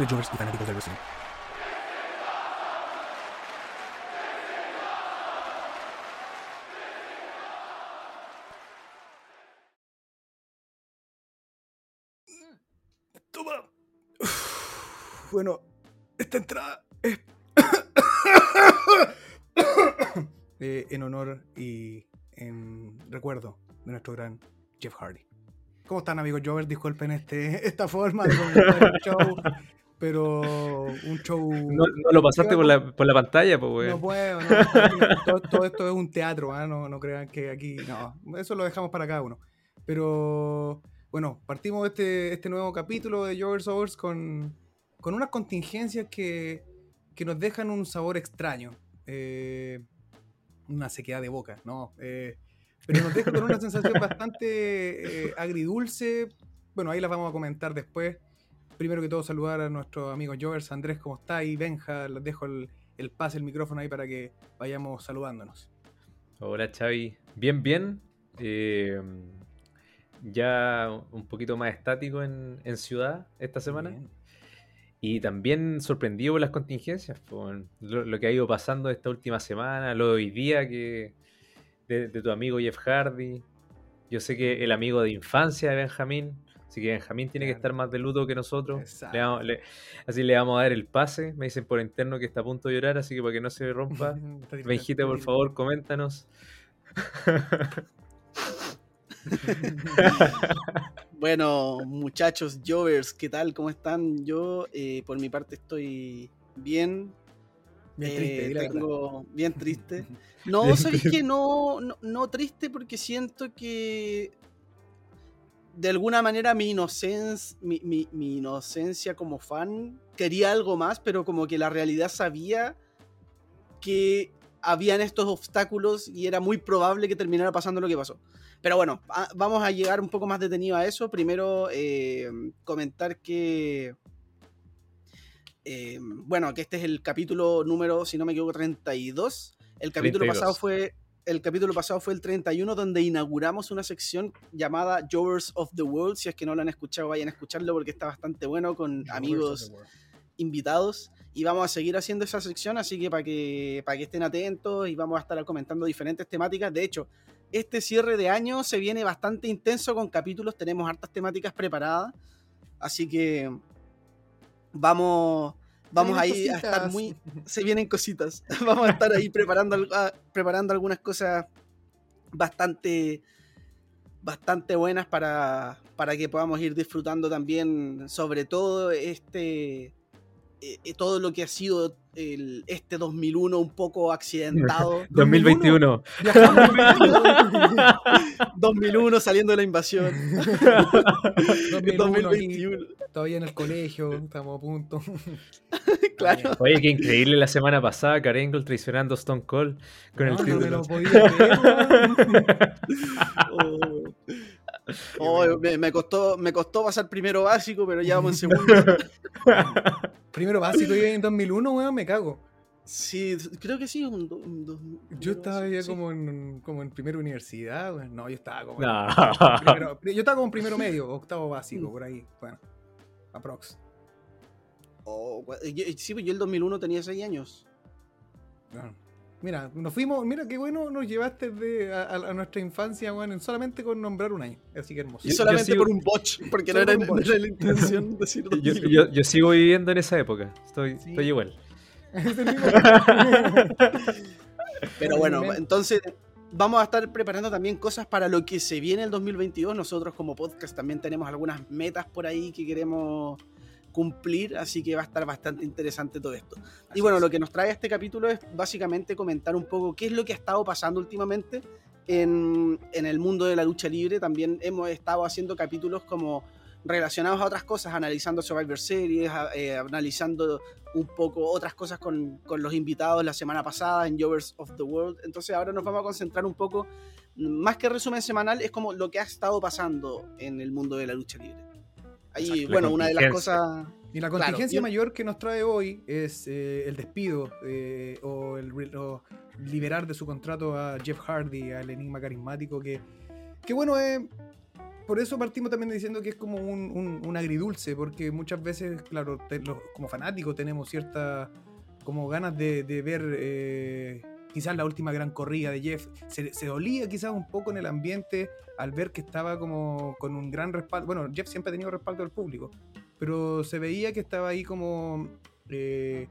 Simples jovers y fanáticos del wrestling. Toma. Uf, Bueno, esta entrada es eh, en honor y en recuerdo de nuestro gran Jeff Hardy. ¿Cómo están amigos Jovers? Disculpen este, esta forma de comenzar el show, pero un show... No, no lo pasaste por la, por la pantalla, pues, No puedo, no, todo, todo esto es un teatro, ¿ah? no, no crean que aquí, no, eso lo dejamos para cada uno. Pero bueno, partimos este, este nuevo capítulo de Jovers Overs con, con unas contingencias que, que nos dejan un sabor extraño, eh, una sequedad de boca, ¿no? Eh, pero nos deja con una sensación bastante eh, agridulce. Bueno, ahí las vamos a comentar después. Primero que todo, saludar a nuestros amigos Jovers. Andrés, ¿cómo está? Y Benja, les dejo el, el pase, el micrófono ahí para que vayamos saludándonos. Hola, Xavi. Bien, bien. Eh, ya un poquito más estático en, en ciudad esta semana. Bien. Y también sorprendido por las contingencias, por lo, lo que ha ido pasando esta última semana, lo de hoy día que de, de tu amigo Jeff Hardy. Yo sé que el amigo de infancia de Benjamín, así que Benjamín tiene que estar más de luto que nosotros. Exacto. Le vamos- le- así le vamos a dar el pase. Me dicen por interno que está a punto de llorar, así que para que no se rompa. Benjita, por favor, coméntanos. Bueno, muchachos, Jovers, ¿qué tal? ¿Cómo están? Yo, eh, por mi parte, estoy bien. Bien Eh, triste, di la verdad. tengo bien triste. No, ¿sabéis que no, no, no triste porque siento que de alguna manera mi, inocencia, mi, mi- mi inocencia como fan quería algo más, pero como que la realidad sabía que habían estos obstáculos y era muy probable que terminara pasando lo que pasó. Pero bueno, a- vamos a llegar un poco más detenido a eso. Primero, eh, comentar que. eh, bueno, que este es el capítulo número, si no me equivoco, 32. El capítulo 32. pasado fue. El capítulo pasado fue el 31, donde inauguramos una sección llamada Jovers of the World. Si es que no lo han escuchado, vayan a escucharlo porque está bastante bueno con Jovers amigos invitados y vamos a seguir haciendo esa sección, así que para que, para que estén atentos y vamos a estar comentando diferentes temáticas. De hecho, este cierre de año se viene bastante intenso con capítulos, tenemos hartas temáticas preparadas, así que vamos, vamos ahí a estar muy... Se vienen cositas, vamos a estar ahí preparando, ah, preparando algunas cosas bastante bastante buenas para, para que podamos ir disfrutando también sobre todo este eh, eh, todo lo que ha sido el, este 2001 un poco accidentado 2021. Viajamos 2001 saliendo de la invasión 2021, 2021 aquí, todavía en el colegio, estamos a punto. claro Oye, qué increíble la semana pasada, Karengle traicionando a Stone Cold con el No, no me título. lo podía creer, weón. Oh. Oh, me, me costó me costó pasar primero básico pero ya vamos en segundo Primero básico y en 2001, weón, me cago. sí creo que sí un un Yo estaba ya sí. como en, como en primera universidad, weón. No, yo estaba como. No. en primero- yo estaba como en primero medio, octavo básico, Mm. por ahí. Bueno, aprox. Oh, sí pues yo el 2001 tenía 6 años Bueno, Mira, nos fuimos, mira qué bueno nos llevaste de, a, nuestra infancia, weón, solamente con nombrar un año. Así que hermoso. Y solamente sigo- por un botch, porque no era, no era la intención decir Yo, 2001. yo- yo sigo viviendo en esa época. Estoy, Sí. estoy igual. Pero bueno, entonces vamos a estar preparando también cosas para lo que se viene el 2022. Nosotros como podcast también tenemos algunas metas por ahí que queremos cumplir, así que va a estar bastante interesante todo esto. y bueno, lo que nos trae este capítulo es básicamente comentar un poco qué es lo que ha estado pasando últimamente en, en el mundo de la lucha libre. También hemos estado haciendo capítulos como relacionados a otras cosas, analizando Survivor Series, eh, analizando un poco otras cosas con, con, los invitados la semana pasada en Jovers of the World. Entonces ahora nos vamos a concentrar un poco, más que resumen semanal, es como lo que ha estado pasando en el mundo de la lucha libre. Ahí, bueno, una de las cosas... Y la contingencia mayor que nos trae hoy es eh, el despido eh, o, el, liberar de su contrato a Jeff Hardy, al enigma carismático, que, que bueno, eh, por eso partimos también diciendo que es como un, agridulce, porque muchas veces, claro, como fanáticos tenemos ciertas como ganas de, ver eh, quizás la última gran corrida de Jeff. Se, dolía quizás un poco en el ambiente al ver que estaba como con un gran respaldo. Bueno, Jeff siempre ha tenido respaldo del público, pero se veía que estaba ahí como... Eh,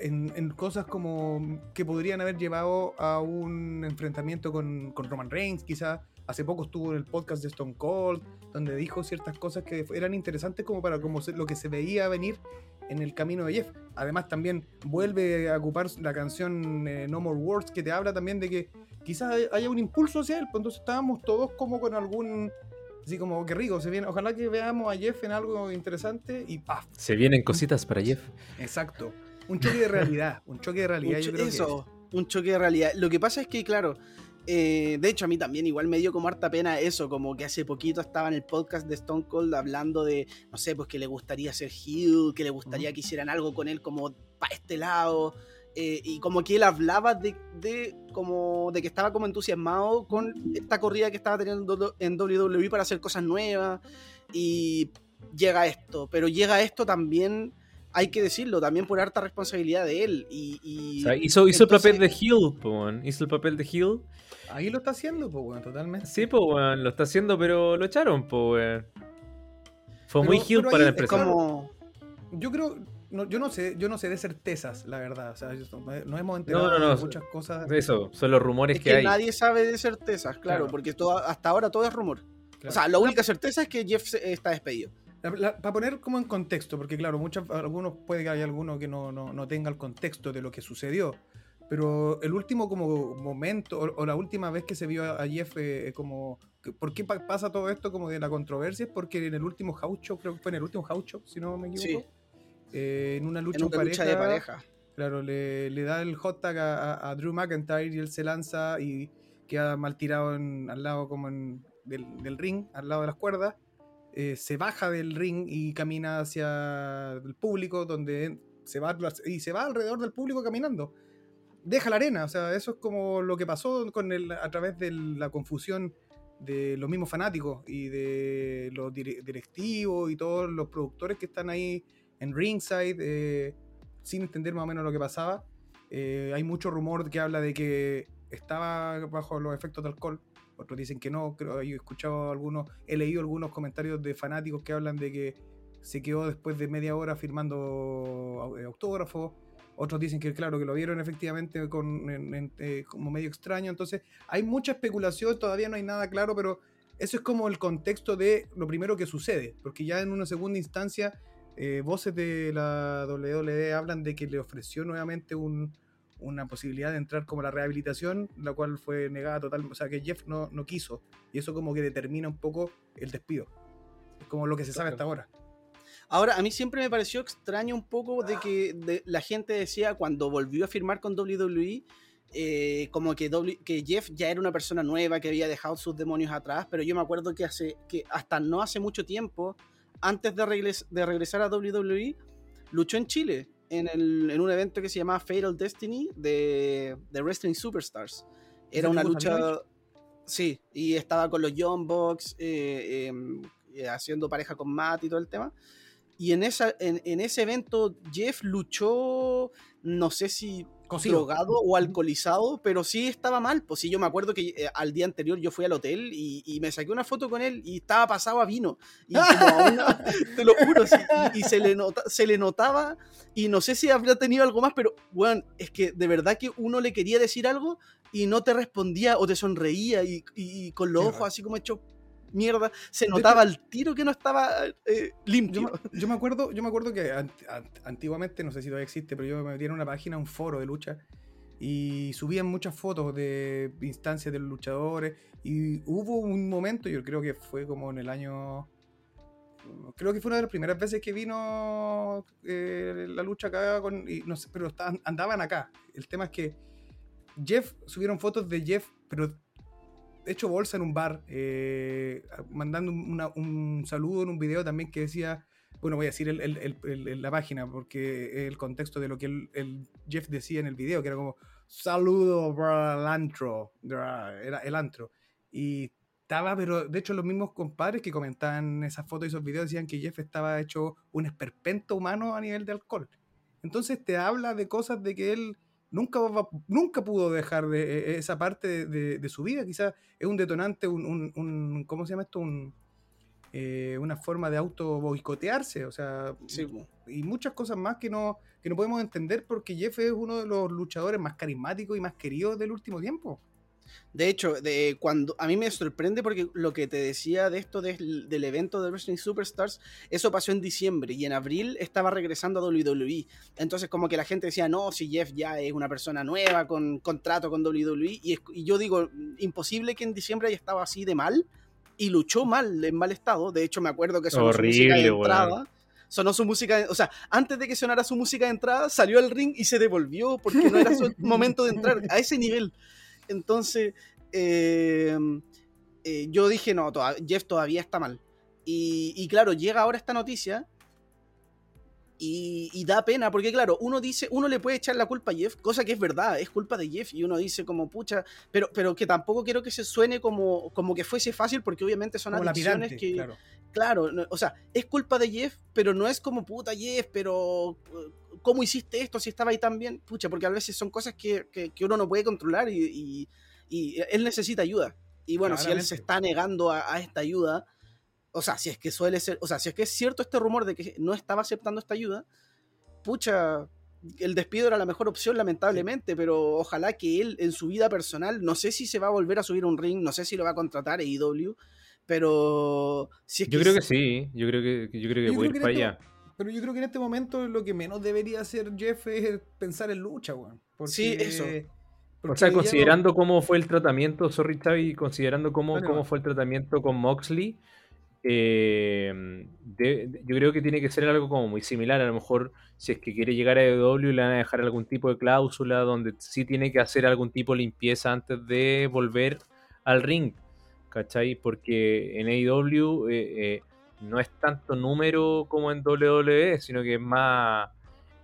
en, cosas como que podrían haber llevado a un enfrentamiento con, con Roman Reigns, quizás Hace poco estuvo en el podcast de Stone Cold, donde dijo ciertas cosas que eran interesantes como para como lo que se veía venir en el camino de Jeff. Además también vuelve a ocupar la canción eh, No More Words, que te habla también de que quizás haya un impulso hacia él. Pues entonces estábamos todos como con algún... Así como que rico, se viene, ojalá que veamos a Jeff en algo interesante y ¡paf! Se vienen cositas para Jeff. Exacto. Un choque de realidad, un choque de realidad. yo creo eso, un choque de realidad. Lo que pasa es que, claro, eh, de hecho, a mí también igual me dio como harta pena eso, como que hace poquito estaba en el podcast de Stone Cold hablando de, no sé, pues que le gustaría ser Hugh, que le gustaría que hicieran algo con él como para este lado. Eh, y como que él hablaba de, de, como de que estaba como entusiasmado con esta corrida que estaba teniendo en WWE para hacer cosas nuevas. Y llega esto, pero llega esto también hay que decirlo, también por harta responsabilidad de él. Y, hizo, hizo el papel de Hill, hizo el papel de Hill Ahí lo está haciendo, weón, totalmente. Sí, weón, lo está haciendo, pero lo echaron, weón. Fue muy heel para la empresa. Como... Yo creo, yo no sé, yo no sé de certezas, la verdad. O sea, no hemos enterado de muchas cosas. Eso, son los rumores que, hay. Nadie sabe de certezas, claro, porque todo, hasta ahora todo es rumor. O sea, la única certeza es que Jeff está despedido. Para poner como en contexto, porque claro, muchos, algunos puede que haya alguno que no, no, no tenga el contexto de lo que sucedió. Pero el último como momento, o, la última vez que se vio a, Jeff eh, como... ¿Por qué pasa todo esto como de la controversia? Es porque en el último house creo que fue en el último house si no me equivoco, eh, en una lucha, pareja, de pareja. Claro, le, le, da el hot tag a, Drew McIntyre y él se lanza y queda mal tirado en, al lado como en, del, ring, al lado de las cuerdas. Eh, se baja del ring y camina hacia el público, donde se va y se va alrededor del público caminando deja la arena. O sea, eso es como lo que pasó con el, a través de la confusión de los mismos fanáticos y de los directivos y todos los productores que están ahí en ringside eh, sin entender más o menos lo que pasaba. Eh, hay mucho rumor que habla de que estaba bajo los efectos de alcohol. Otros dicen que no. Creo, he escuchado algunos, he leído algunos comentarios de fanáticos que hablan de que se quedó después de media hora firmando eh, autógrafos. Otros dicen que, claro, que lo vieron efectivamente eh, como medio extraño. Entonces, hay mucha especulación, todavía no hay nada claro, pero eso es como el contexto de lo primero que sucede. Porque ya en una segunda instancia, eh, voces de la WWE hablan de que le ofreció nuevamente una posibilidad de entrar como la rehabilitación, la cual fue negada totalmente. O sea, que Jeff no, no quiso. Y eso como que determina un poco el despido. Es como lo que se sabe hasta ahora. Ahora, a mí siempre me pareció extraño un poco de que la gente decía cuando volvió a firmar con WWE, eh, como que, que Jeff ya era una persona nueva, que había dejado sus demonios atrás, pero yo me acuerdo que, hace, que hasta no hace mucho tiempo, antes de, de regresar a WWE, luchó en Chile, en, el, en, un evento que se llamaba Fatal Destiny de, de Wrestling Superstars. Era una lucha... Sí, y estaba con los Young Bucks, eh, em, eh, haciendo pareja con Matt y todo el tema. Y en, esa, en, ese evento Jeff luchó, no sé si drogado o alcoholizado, pero sí estaba mal. Pues sí, yo me acuerdo que eh, al día anterior yo fui al hotel y, me saqué una foto con él y estaba pasado a vino. Y te lo juro, y, se, le nota, se le notaba y no sé si habría tenido algo más, pero bueno, es que de verdad que uno le quería decir algo y no te respondía o te sonreía y, con los ojos así como hecho mierda, se notaba al tiro que no estaba eh, Yo, limpio. me- yo me acuerdo, yo me acuerdo que ant- ant- antiguamente, no sé si todavía existe, pero yo me metí en una página, un foro de lucha, y subían muchas fotos de instancias de los luchadores. Y hubo un momento, yo creo que fue como en el año. Creo que fue una de las primeras veces que vino eh, la lucha acá, con, y no sé, pero estaban- andaban acá. El tema es que Jeff, subieron fotos de Jeff, pero hecho bolsa en un bar, eh, mandando un, una- un saludo en un video también que decía, bueno, voy a decir el- el- el- la página porque el contexto de lo que el, Jeff decía en el video, que era como, saludo el antro, bra", era el antro. Y estaba, pero de hecho los mismos compadres que comentaban esas fotos y esos videos decían que Jeff estaba hecho un esperpento humano a nivel de alcohol. Entonces te habla de cosas de que él nunca, nunca pudo dejar de, e- esa parte de, su vida. Quizás es un detonante, un, un- un- ¿cómo se llama esto? Un, eh, una forma de auto boicotearse, o sea, Sí, y muchas cosas más que no, que no podemos entender porque Jeff es uno de los luchadores más carismáticos y más queridos del último tiempo. De hecho, de cuando a mí me sorprende porque lo que te decía de esto del, del evento de Wrestling Superstars, eso pasó en diciembre y en abril estaba regresando a WWE. Entonces como que la gente decía, no, si Jeff ya es una persona nueva con contrato con WWE y, es- y yo digo, imposible que en diciembre haya estado así de mal y luchó mal, en mal estado. De hecho me acuerdo que sonó su música de entrada. Sonó su música, de- o sea, antes de que sonara su música de entrada, salió al ring y se devolvió porque no era su momento de entrar a ese nivel. Entonces, eh, eh, yo dije, no, Jeff todavía está mal. Y, y claro, llega ahora esta noticia y, y da pena, porque claro, uno dice, uno le puede echar la culpa a Jeff, cosa que es verdad, es culpa de Jeff, y uno dice como, pucha, pero, pero que tampoco quiero que se suene como, como que fuese fácil, porque obviamente son Como adicciones que, claro. Claro, no- o sea, es culpa de Jeff, pero no es como puta Jeff, pero eh, ¿cómo hiciste esto si estaba ahí tan bien? Pucha, porque a veces son cosas que, que- que uno no puede controlar y, y- y él necesita ayuda. Y bueno, si él se está negando a, a esta ayuda, o sea, si es que suele ser, o sea, si es que es cierto este rumor de que no estaba aceptando esta ayuda, pucha, el despido era la mejor opción, lamentablemente, pero ojalá que él en su vida personal, no sé si se va a volver a subir a un ring, no sé si lo va a contratar AEW, pero si es Yo creo que sí, yo creo que, yo creo que Yo puede creo ir que para en allá. Pero yo creo que en este momento lo que menos debería hacer Jeff es pensar en lucha, weón. Porque- Sí, eso. O sea, no- considerando cómo fue el tratamiento, sorry Xavi, considerando cómo, cómo fue el tratamiento con Moxley, eh, de- yo creo que tiene que ser algo como muy similar. A lo mejor, si es que quiere llegar a EW, le van a dejar algún tipo de cláusula donde sí tiene que hacer algún tipo de limpieza antes de volver al ring. ¿Cachai? Porque en AEW eh, eh, no es tanto número como en WWE, sino que es más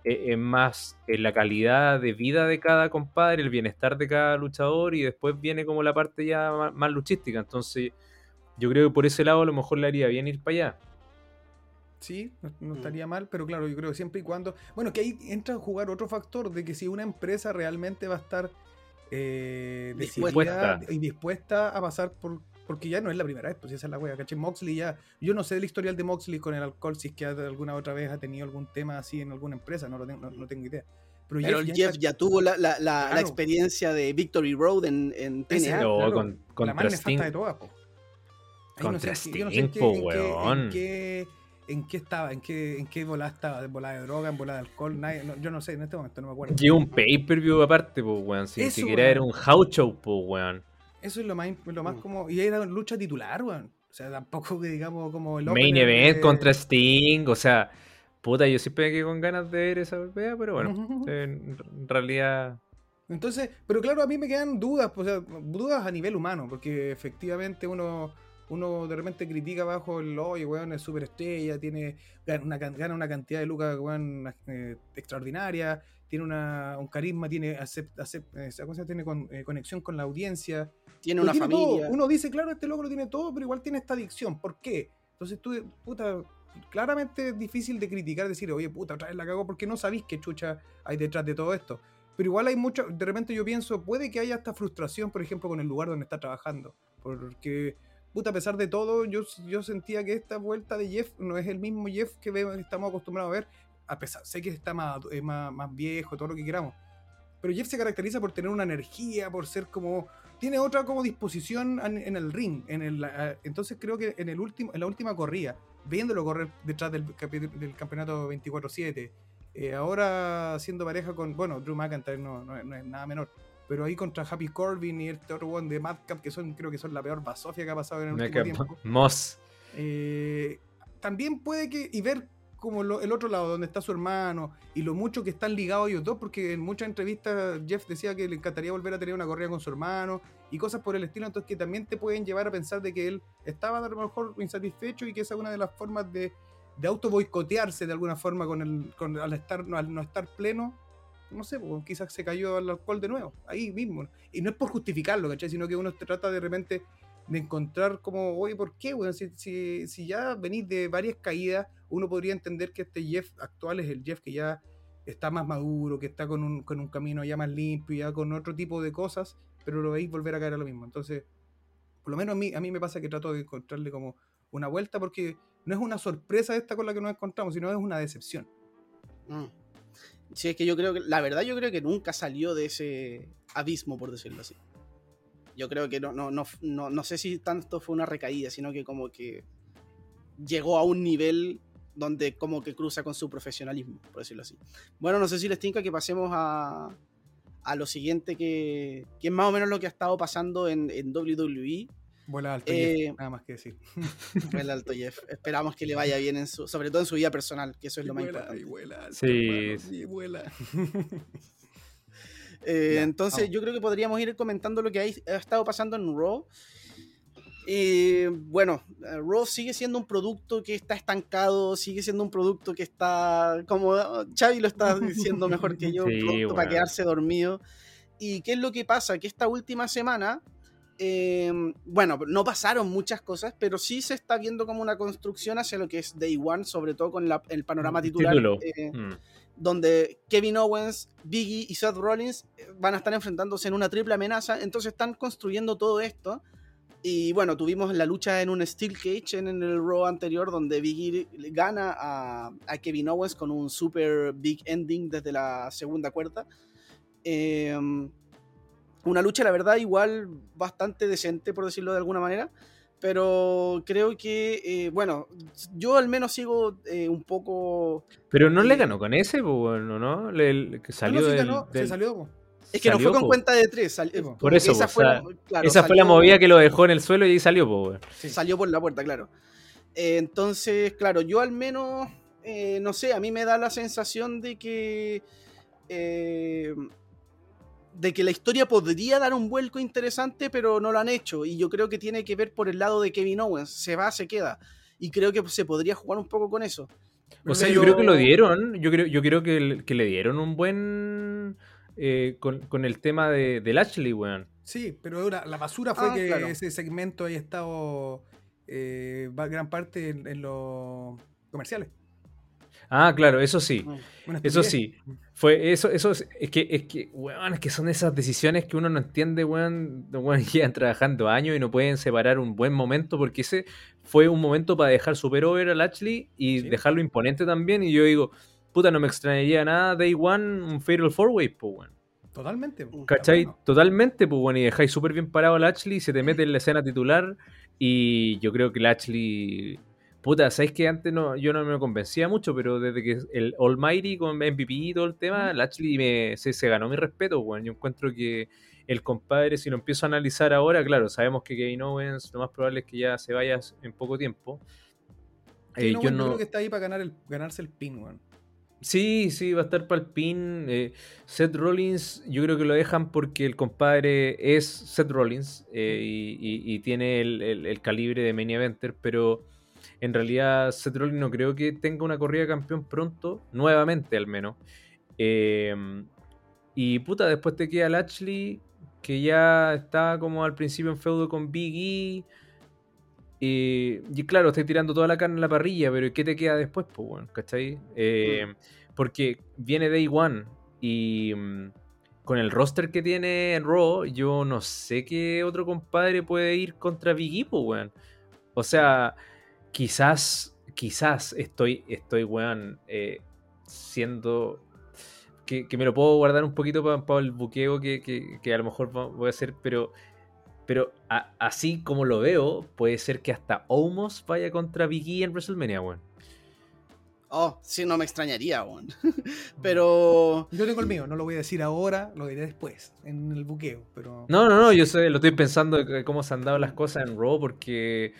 eh, es más en la calidad de vida de cada compadre, el bienestar de cada luchador y después viene como la parte ya ma- más, luchística. Entonces, yo creo que por ese lado a lo mejor le haría bien ir para allá. Sí, no, no Mm. estaría mal, pero claro, yo creo que siempre y cuando. Bueno, que ahí entra a jugar otro factor de que si una empresa realmente va a estar eh, Dispuesta. decidida y dispuesta a pasar por. Porque ya no es la primera vez, pues esa es la wea, ¿cachai? Moxley ya. Yo no sé del historial de Moxley con el alcohol, si es que alguna otra vez ha tenido algún tema así en alguna empresa, no, lo tengo, no, no tengo idea. Pero, Pero ya Jeff ya tuvo la, la- la- la Claro. experiencia de Victory Road en, en Ese, TNA. No, claro, con- la más nefasta de todas, po. Contra en qué- yo Sting, en qué- po, en qué- weón. En qué, en qué estaba, en qué, en qué volada estaba, en volada de droga, en volada de alcohol, nadie- no, yo no sé, en este momento no me acuerdo. Lleva un pay-per-view aparte, pues, weón. Si ni siquiera weón. era un house show, pues, weón. Eso es lo más, lo más Mm. como. Y era lucha titular, weón. O sea, tampoco que digamos como el Main event de- contra Sting, o sea, puta, yo siempre me quedé con ganas de ver esa pelea, pero bueno, Ujú. en realidad Entonces, pero claro, a mí me quedan dudas, o sea, dudas a nivel humano, porque efectivamente uno, uno de repente critica bajo el oye, weón, es superestrella, tiene, gana una, gana una cantidad de lucas, weón, eh, extraordinaria, tiene una, un carisma, tiene, acept- acept- eh, ¿cómo se llama? tiene con- eh, conexión con la audiencia. Tiene una tiene todo. familia. Uno dice, claro, este loco lo tiene todo, pero igual tiene esta adicción. ¿Por qué? Entonces tú, puta, claramente es difícil de criticar, decir, oye, puta, otra vez la cagó porque no sabéis qué chucha hay detrás de todo esto. Pero igual hay mucho, de repente yo pienso, puede que haya esta frustración, por ejemplo, con el lugar donde está trabajando. Porque, puta, a pesar de todo, yo, yo sentía que esta vuelta de Jeff no es el mismo Jeff que vemos- estamos acostumbrados a ver. A pesar, sé que está más, eh, más, más viejo, todo lo que queramos. Pero Jeff se caracteriza por tener una energía, por ser como tiene otra como disposición en, en el ring. En el, entonces creo que en, el último, en la última corrida, viéndolo correr detrás del, del campeonato 24-7, eh, ahora siendo pareja con, bueno, Drew McIntyre no, no es- no es nada menor, pero ahí contra Happy Corbin y este otro one de Madcap, que son creo que son la peor basofia que ha pasado en el es último tiempo. Moss. Eh, también puede que, y ver como lo- el otro lado, donde está su hermano, y lo mucho que están ligados ellos dos, porque en muchas entrevistas Jeff decía que le encantaría volver a tener una corrida con su hermano, y cosas por el estilo, entonces que también te pueden llevar a pensar de que él estaba a lo mejor insatisfecho y que esa es una de las formas de, de auto boicotearse de alguna forma con el, con, al, estar, al no estar pleno. No sé, pues, quizás se cayó al alcohol de nuevo, ahí mismo. Y no es por justificarlo, ¿cachai? Sino que uno trata de repente de encontrar como, oye, ¿por qué, si ya venís de varias caídas, uno podría entender que este Jeff actual es el Jeff que ya está más maduro, que está con un, con un camino ya más limpio, ya con otro tipo de cosas, pero lo veis volver a caer a lo mismo. Entonces, por lo menos a mí, a mí me pasa que trato de encontrarle como una vuelta porque no es una sorpresa esta con la que nos encontramos, sino es una decepción. Mm. Sí, es que yo creo que, la verdad, yo creo que nunca salió de ese abismo, por decirlo así. Yo creo que no, no, no, no, no sé si tanto fue una recaída, sino que como que llegó a un nivel donde como que cruza con su profesionalismo, por decirlo así. Bueno, no sé si les tinca que pasemos a, a lo siguiente que, que es más o menos lo que ha estado pasando en, en WWE. Vuela alto, Eh, Jeff, nada más que decir. El alto Jeff. Esperamos que le vaya bien, en su, sobre todo en su vida personal, que eso es Y lo más vuela, importante. y vuela alto, Sí, hermano, sí. y vuela. Eh, Ya, entonces vamos. yo creo que podríamos ir comentando lo que ha estado pasando en Raw. Eh, bueno, eh, Raw sigue siendo un producto que está estancado, sigue siendo un producto que está, como Xavi lo está diciendo mejor que yo, Sí, producto para quedarse dormido. ¿Y qué es lo que pasa? Que esta última semana, eh, bueno, no pasaron muchas cosas, pero sí se está viendo como una construcción hacia lo que es Day One, sobre todo con la- el panorama titular. Título. eh, Mm. donde Kevin Owens, Biggie y Seth Rollins eh, van a estar enfrentándose en una triple amenaza. Entonces están construyendo todo esto. Y bueno, tuvimos la lucha en un Steel Cage en, en el Raw anterior, donde Biggie gana a, a Kevin Owens con un super big ending desde la segunda cuerda. Eh, una lucha, la verdad, igual bastante decente, por decirlo de alguna manera. Pero creo que, eh, bueno, yo al menos sigo eh, un poco Pero no le Eh, ganó con ese, pues bueno, ¿no? Le- le- que salió No, no, sí del, ganó, se salió, po. Es que no fue con po. cuenta de tres. po. como Por eso, esa po, fue, o la, sea, claro, Esa fue la movida que lo dejó en el suelo y ahí salió, weón. Sí. Salió por la puerta, claro. Eh, entonces, claro, yo al menos, eh, no sé, a mí me da la sensación de que. eh, de que la historia podría dar un vuelco interesante, pero no lo han hecho. Y yo creo que tiene que ver por el lado de Kevin Owens. Se va, se queda. Y creo que se podría jugar un poco con eso. O sea, Pero- yo creo que lo dieron. Yo creo, yo creo que, el- que le dieron un buen. eh, con, con el tema de, del Ashley, weón. Sí, pero ahora la basura fue Ah, que claro. ese segmento haya estado eh, va- gran parte en, en los comerciales. Ah, claro, eso sí. Eso sí. Fue eso, eso es, es que, es que, weón, es que son esas decisiones que uno no entiende, weón. weón, llevan trabajando años y no pueden separar un buen momento porque ese fue un momento para dejar super over al Ashley y Sí. dejarlo imponente también. Y yo digo, puta, no me extrañaría nada Day One un Fatal Four Way, pues, weón. Totalmente. po. ¿Cachai? Bueno. Totalmente, pues bueno, y dejáis súper bien parado al Ashley, se te mete en la escena titular y yo creo que el Ashley... Puta, ¿sabéis que antes no, yo no me convencía mucho, pero desde que el Almighty con MVP y todo el tema, el Ashley me, se, se ganó mi respeto, weón. Yo encuentro que el compadre, si lo empiezo a analizar ahora, claro, sabemos que Kevin Owens lo más probable es que ya se vaya en poco tiempo. Eh, yo no... creo que está ahí para ganar el, ganarse el pin, weón. Sí, sí, va a estar para el pin. eh, Seth Rollins, yo creo que lo dejan porque el compadre es Seth Rollins eh, y, y- y tiene el, el- el calibre de main eventer, pero en realidad Seth Rollins no creo que tenga una corrida de campeón pronto, nuevamente al menos. Eh, y puta, después te queda Lashley, que ya está como al principio en feudo con Big E. eh, y claro, estoy tirando toda la carne en la parrilla, pero ¿qué te queda después, pues, bueno, ¿cachai? Eh, Porque viene Day One y mm, con el roster que tiene Raw, yo no sé qué otro compadre puede ir contra Big E, pues, weón. O sea, quizás, quizás estoy, estoy, weón, eh, siendo... Que, que me lo puedo guardar un poquito para el buqueo que, que- que a lo mejor voy a hacer, pero Pero a- así como lo veo, puede ser que hasta Omos vaya contra Big E en WrestleMania, weón. Oh, sí, no me extrañaría, weón. Pero. Yo tengo el mío, no lo voy a decir ahora, lo diré después, en el buqueo, pero... No, no, no, yo sé, lo estoy pensando de cómo se han dado las cosas en Raw porque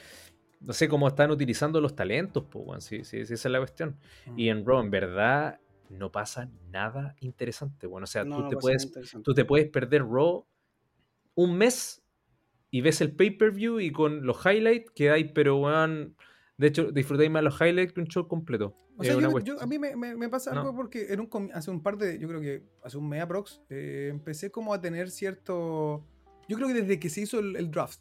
no sé cómo están utilizando los talentos, pues, weón. Sí, sí, sí, esa es la cuestión. Mm. Y en Raw, en verdad, no pasa nada interesante, bueno. O sea, no, tú, no te puedes, tú te puedes perder Raw un mes y ves el pay-per-view y con los highlights quedáis, pero weón. De hecho, disfrutáis más los highlights que un show completo. O sea, yo- yo- a mí me, me- me pasa No. algo porque en un, hace un par de, yo creo que hace un mes aprox, eh, empecé como a tener cierto, yo creo que desde que se hizo el, el draft,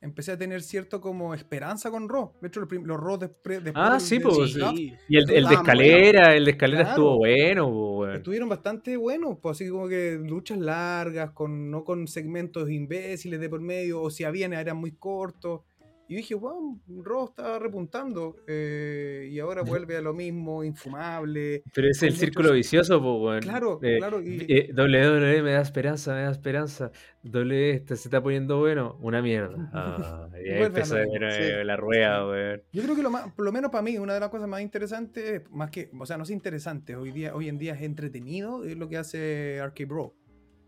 empecé a tener cierto como esperanza con Raw. De hecho, los, los Raw después Ah, del- sí, pues, Sí. Y el, el de escalera, el de escalera Claro. estuvo bueno, estuvieron bastante buenos, pues así como que luchas largas, con no con segmentos imbéciles de por medio, o si habían eran muy cortos. Y dije, wow, Raw está repuntando. eh, y ahora vuelve a lo mismo, infumable. Pero es el círculo vicioso, pues, weón. Claro, Eh, claro, y- eh, WWE me da esperanza, me da esperanza. WWE este se está poniendo bueno. Una mierda. Ah, y ahí a empezó nuevo sí. la rueda, weón. Yo creo que lo más, por lo menos para mí, una de las cosas más interesantes, más que, o sea, no es interesante, hoy día, hoy en día es entretenido, es lo que hace Arcade Bro.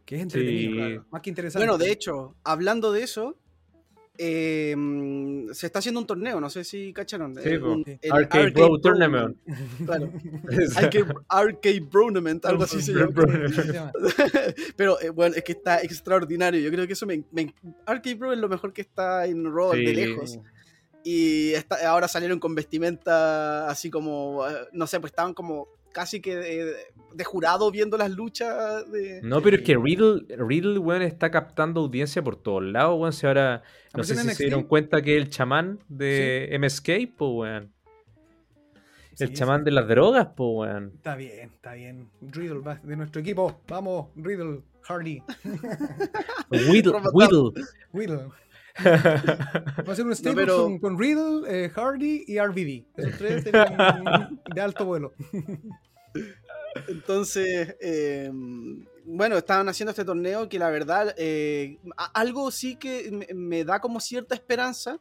Que es entretenido, Sí. claro, más que interesante. Bueno, de hecho, hablando de eso, eh, mm, se está haciendo un torneo, no sé si cacharon. Sí, eh, el Arcade Bro Tournament. Claro. Arcade, Arcade Brownament, algo así se llama. Pero eh, bueno, es que está extraordinario. Yo creo que eso me, me- Arcade Bro es lo mejor que está en Raw de lejos. Y está- ahora salieron con vestimenta así como, no sé, pues estaban como casi que de, de jurado viendo las luchas de... No, pero es que Riddle, Riddle, weón, está captando audiencia por todos lados, weón. Si ahora, no sé Apareció en si se NXT. dieron cuenta que es el chamán de MSK, pues, weón. El Sí, chamán sí. de las drogas, pues, weón. Está bien, está bien. Riddle va de nuestro equipo. Vamos, Riddle, Hardy, Whittle. Riddle. Va a ser un stable pero- con, con Riddle, eh, Hardy y RVD. Esos tres de alto vuelo. Entonces, eh, bueno, estaban haciendo este torneo que la verdad, eh, algo sí que me, me da como cierta esperanza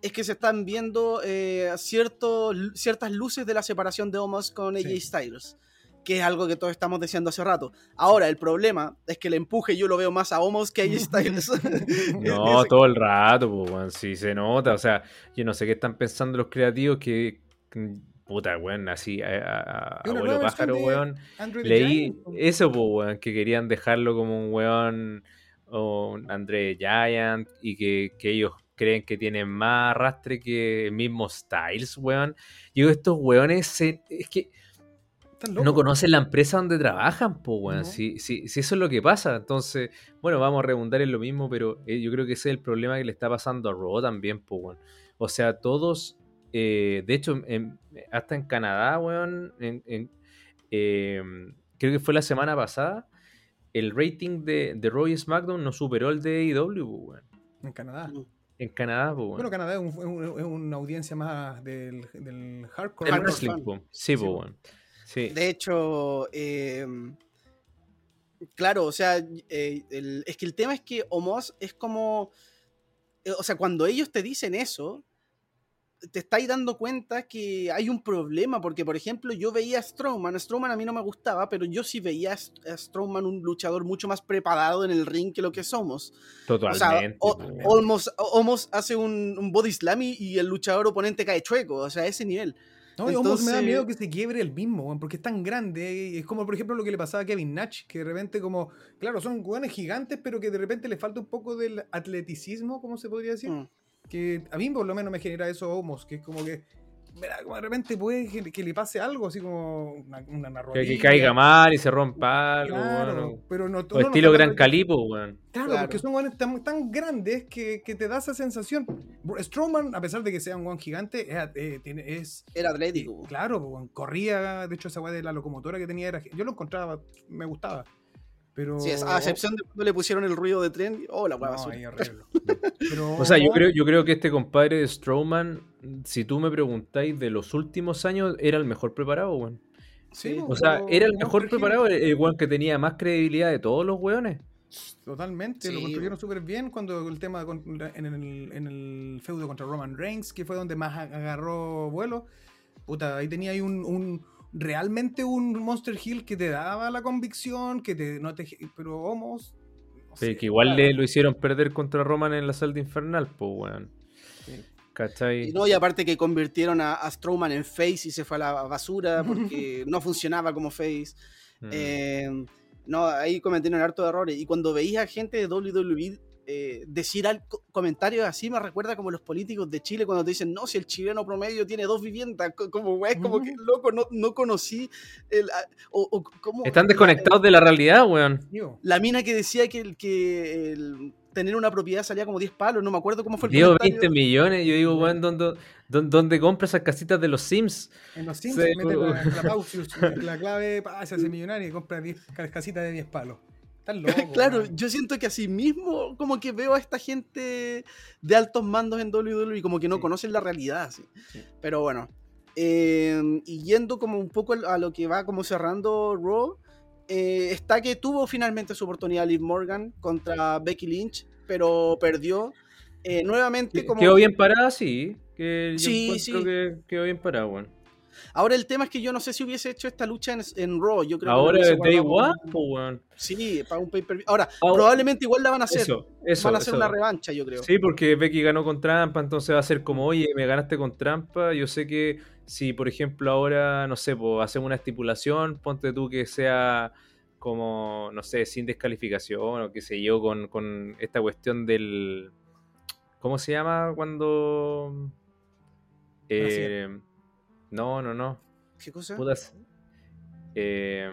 es que se están viendo eh, cierto- ciertas luces de la separación de Omos con AJ Sí. Styles, que es algo que todos estamos deseando hace rato. Ahora, el problema es que el empuje yo lo veo más a Omos que a AJ Styles. No, todo el rato, pues, sí se nota. O sea, yo no sé qué están pensando los creativos que. Puta, weón, así, a, a- abuelo pájaro, weón. Leí Giant, po. eso, pues, weón, que querían dejarlo como un weón o un André Giant y que, que ellos creen que tienen más arrastre que el mismo Styles, weón. Yo digo, estos weones, se- es que no conocen la empresa donde trabajan, pues, weón. No. Si, si, si eso es lo que pasa. Entonces, bueno, vamos a redundar en lo mismo, pero eh, yo creo que ese es el problema que le está pasando a Raw también, pues, weón. O sea, todos, eh, de hecho, en- hasta en Canadá, weón, en- en- eh, creo que fue la semana pasada, el rating de, de Raw y SmackDown no superó el de AEW, pues, weón. En Canadá. En Canadá, pues, Bueno. Canadá es, un- es un- es una audiencia más del, del hardcore. El hardcore wrestling, fan. Sí, Sí, pues. Sí. De hecho, eh, claro, o sea, eh, el- es que el tema es que Omos es como, eh, o sea, cuando ellos te dicen eso, te estáis dando cuenta que hay un problema, porque por ejemplo yo veía a Strowman, Strowman a mí no me gustaba, pero yo sí veía a St- a Strowman un luchador mucho más preparado en el ring que lo que somos. O sea, Totalmente. o-. Olmos, Omos hace un, un body slam y, y el luchador oponente cae chueco, o sea, a ese nivel. No, y Omos me da Entonces- miedo que se quiebre el mismo, porque es tan grande. Es como, por ejemplo, lo que le pasaba a Kevin Nash, que de repente, como, claro, son weones gigantes, pero que de repente le falta un poco del atleticismo, ¿cómo se podría decir? Mm. Que a mí, por lo menos, me genera eso Homos, que es como que, mira, como de repente puede que, que le pase algo, así como una, una, una Que, que caiga mal y se rompa algo, Claro, weón. pero no, O no estilo está Gran tan- Calipo, weón. Claro, Claro. porque son guanes tan, tan grandes que, que te da esa sensación. Strowman, a pesar de que sea un guan gigante, es, eh, tiene, es Era atlético. claro, pues, weón, corría, de hecho esa weá de la locomotora que tenía era, yo lo encontraba, me gustaba. Pero Sí, a excepción de cuando le pusieron el ruido de tren. Oh, la hueá no, basura. ahí horrible. Pero, O sea, yo creo, yo creo que este compadre de Strowman, si tú me preguntáis de los últimos años, era el mejor preparado, weón. Sí, O sea, era el mejor preparado, el, weón que tenía más credibilidad de todos los weones. Totalmente, lo construyeron súper bien cuando el tema con- en, el, en el feudo contra Roman Reigns, que fue donde más agarró vuelo. Puta, ahí tenía ahí un, un- realmente un Monster Hill que te daba la convicción, que te no te pero homos. no Sí, sé, que igual le, lo hicieron perder contra Roman en la salda infernal, pues, weón. Sí. ¿Cachai? Y, no, y aparte que convirtieron a, a Strowman en face y se fue a la basura porque no funcionaba como face. Mm. Eh, no, ahí cometieron harto errores. Y cuando veía gente de WWE eh, decir al- co- comentarios así, me recuerda como los políticos de Chile cuando te dicen, no, si el chileno promedio tiene dos viviendas, co- como güey, como que loco, no, no conocí el, o, o cómo- Están la- desconectados de la realidad, weón. La, mina que decía que, el, que el tener una propiedad salía como 10 palos, no me acuerdo cómo fue el comentario. 20 millones. Yo digo, weón, ¿dónde, dónde, dónde compra esas casitas de los Sims? En los Sims Sí, mete la, la, la clave, pa, se hace millonario y compra 10 ca- casitas de 10 palos. Están locos. Claro, yo siento que así mismo como que veo a esta gente de altos mandos en WWE como que no Sí. conocen la realidad. así. Sí. Pero bueno, eh, y yendo como un poco a lo que va como cerrando Raw, eh, está que tuvo finalmente su oportunidad Liv Morgan contra Becky Lynch, pero perdió. Eh, nuevamente como... Quedó bien parada, sí. Que yo Sí, encuentro sí. que quedó bien parada, weón. Ahora el tema es que yo no sé si hubiese hecho esta lucha en, en Raw. Yo creo que Ahora es Day One, para- pues. Sí, para un pay-per-view. Ahora, Ahora- probablemente igual la van a hacer. Eso, eso. van a hacer eso. una revancha, yo creo. Sí, porque Becky ganó con trampa, entonces va a ser como, oye, me ganaste con trampa. Yo sé que si, por ejemplo, ahora, no sé, pues hacemos una estipulación, ponte tú que sea como, no sé, sin descalificación o qué sé yo, con, con esta cuestión del. ¿Cómo se llama cuando.? Eh, no, no, no. ¿Qué cosa? Putas. Eh,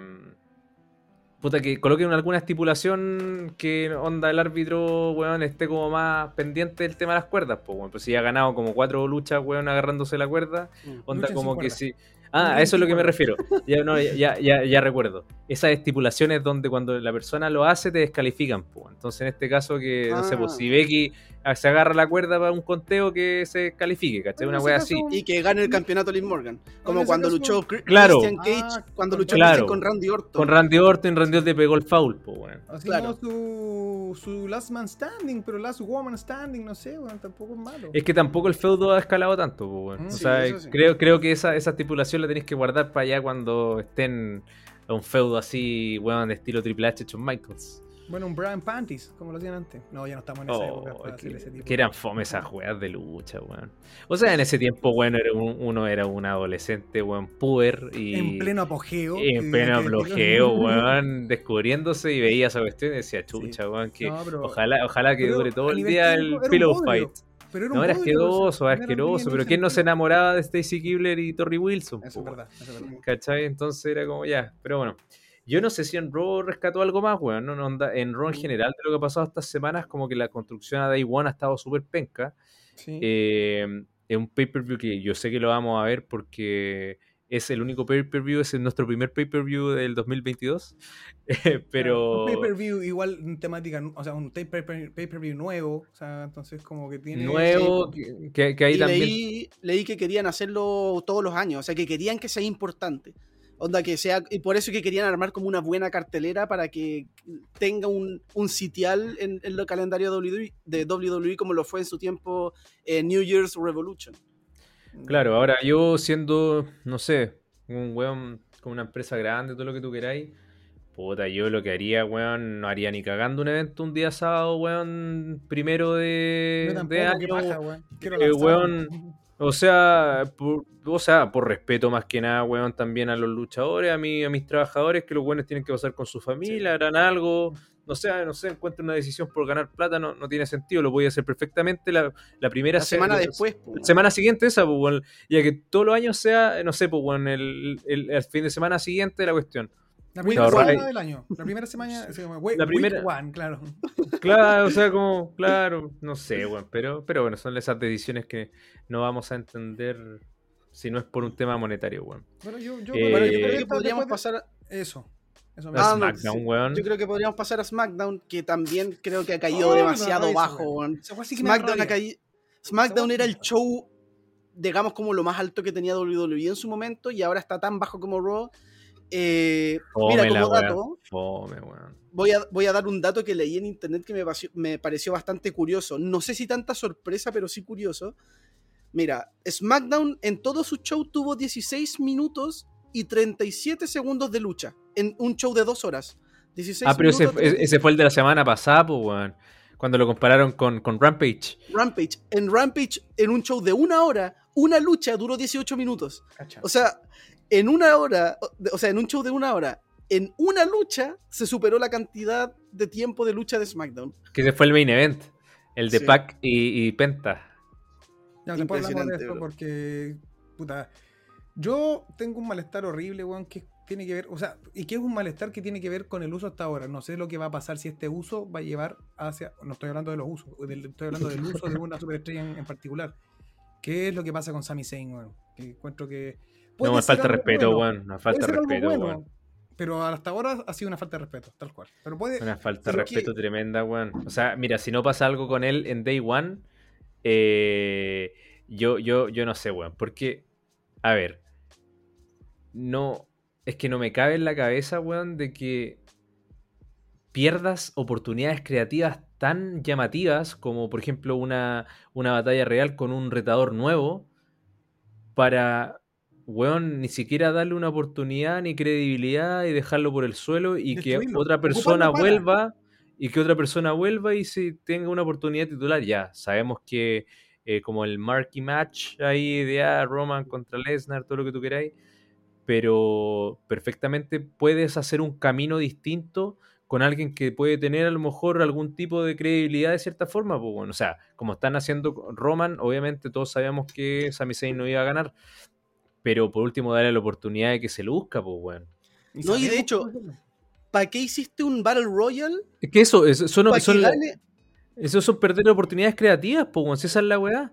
puta, que coloquen alguna estipulación que onda el árbitro, weón, esté como más pendiente del tema de las cuerdas, pues, weón. Pues si ha ganado como cuatro luchas, weón, agarrándose la cuerda, Mm. onda como que cuerda. si. Ah, a eso es lo que me refiero. Ya, no, ya, ya, ya, ya recuerdo. Esas estipulaciones donde cuando la persona lo hace te descalifican, pues. Entonces, en este caso, que, no sé, pues Ah. si Becky ah, se agarra la cuerda para un conteo que se califique, ¿cachai? Bueno, Una wea así. Y que gane el campeonato Liv Morgan. Como cuando caso- luchó Claro. Christian Cage, Ah, cuando con- luchó Claro. Con Randy Orton. Con Randy Orton, Randy Orton le pegó el foul, pues, weón. Así Claro. como su, su Last Man Standing, pero Last Woman Standing, no sé, weón, tampoco es malo. Es que tampoco el feudo ha escalado tanto, pues, weón. Mm. O Sí, sea, sí. creo, creo que esa, esa estipulación la tenéis que guardar para allá cuando estén a un feudo así, weón, de estilo Triple H, Shawn Michaels. Bueno, un Brian Panties, como lo hacían antes. No, ya no estamos en esa época Oh, hacer que, ese tipo que eran fome esas juegas de lucha, weón. O sea, en ese tiempo, weón, era un- uno era un adolescente, weón, puber y... En pleno apogeo. En que- pleno apogeo, weón, descubriéndose y veía esa cuestión y decía, chucha, weón, que No, pero- ojalá, ojalá que dure todo el día el pillow fight. Pero era No, un era asqueroso, no era pero ¿quién no se enamoraba de Stacy Kibler y Torrey Wilson? Eso es verdad, eso es verdad. ¿Cachai? Entonces era como ya, pero bueno. Yo no sé si en Raw rescató algo más, weón. No, no, onda- en Raw en general, de lo que ha pasado estas semanas, como que la construcción a Day One ha estado súper penca. Sí. Eh, es un pay-per-view que yo sé que lo vamos a ver porque es el único pay-per-view, es nuestro primer pay-per-view del 2022. Eh, pero... Un pay-per-view igual en temática, o sea, un pay- pay- pay-per-view nuevo, o sea, entonces como que tiene... Nuevo, que, que- que ahí y también... leí, leí que querían hacerlo todos los años, o sea, que querían que sea importante. Onda que sea, y por eso que querían armar como una buena cartelera para que tenga un, un sitial en, en el calendario WWE, de WWE como lo fue en su tiempo eh, New Year's Revolution. Claro, ahora yo siendo, no sé, un weón con una empresa grande, todo lo que tú queráis, puta, yo lo que haría, weón, no haría ni cagando un evento un día sábado, weón, primero de, de tampoco, año. paja, weón. Eh, weón, O sea, por, o sea, por respeto más que nada, weón, también a los luchadores, a, mí, a mis trabajadores, que los weones tienen que pasar con su familia, harán algo, no sé, no sé, encuentren una decisión por ganar plata, no, no tiene sentido, lo voy a hacer perfectamente la, la primera La semana se- después. po. semana siguiente esa, pues, weón, ya que todos los años sea, no sé, pues, weón, el, el, el fin de semana siguiente la cuestión. La primera semana del año. La primera semana. se llama we- La week primera- one, claro. Claro, o sea, como, claro, no sé, weón, pero, pero bueno, son esas decisiones que no vamos a entender si no es por un tema monetario, weón. Bueno, yo, yo, Eh, Bueno, yo yo creo que podríamos de- pasar. Eso. Eso me Ah, no, SmackDown, weón. Yo creo que podríamos pasar a SmackDown, que también creo que ha caído Oh, demasiado no, eso, bajo. weón. SmackDown, ha rabia. caí- SmackDown era el show, digamos, como lo más alto que tenía WWE en su momento y ahora está tan bajo como Raw. Eh, mira, como dato, fome. Voy a, voy a dar un dato que leí en internet que me pareció, me pareció bastante curioso. No sé si tanta sorpresa, pero sí curioso. Mira, SmackDown en todo su show tuvo 16 minutos y 37 segundos de lucha. En un show de dos horas. 16 Ah, pero ese, minutos, ese fue el de la semana pasada, pues, weón. Cuando lo compararon con, con Rampage. Rampage. En Rampage, en un show de una hora, una lucha duró 18 minutos. Cacha. O sea, en una hora, o sea, en un show de una hora, en una lucha se superó la cantidad de tiempo de lucha de SmackDown. Que ese fue el main event. El de Sí. Pac y, y Penta. Ya, después hablamos de esto bro. porque, puta, yo tengo un malestar horrible, weón, que tiene que ver, o sea, y que es un malestar que tiene que ver con el uso hasta ahora. No sé lo que va a pasar si este uso va a llevar hacia, no estoy hablando de los usos, del- estoy hablando del uso de una superestrella en, en particular. ¿Qué es lo que pasa con Sami Zayn, weón? Que encuentro que... No, me falta respeto, bueno, weón. Me falta respeto, bueno. Pero hasta ahora ha sido una falta de respeto, tal cual. Pero puede... Una falta de que- respeto tremenda, weón. O sea, mira, si no pasa algo con él en Day One, eh, yo, yo, yo no sé, weón. Porque, a ver, no, es que no me cabe en la cabeza, weón, de que pierdas oportunidades creativas tan llamativas como, por ejemplo, una, una batalla real con un retador nuevo para, weón, ni siquiera darle una oportunidad ni credibilidad y dejarlo por el suelo y que otra persona vuelva y que otra persona vuelva y se tenga una oportunidad titular. Ya, sabemos que eh, como el marquee match ahí de ah, Roman contra Lesnar, todo lo que tú queráis, pero perfectamente puedes hacer un camino distinto con alguien que puede tener a lo mejor algún tipo de credibilidad de cierta forma, pues bueno, o sea, como están haciendo Roman, obviamente todos sabíamos que Sami Zayn no iba a ganar, pero por último darle la oportunidad de que se luzca, pues bueno. y No, y de hecho. ¿Para qué hiciste un Battle Royale? Es que eso, eso son, ¿Para son que la- gane? esos son perder oportunidades creativas, pues bueno, si esa es la weá.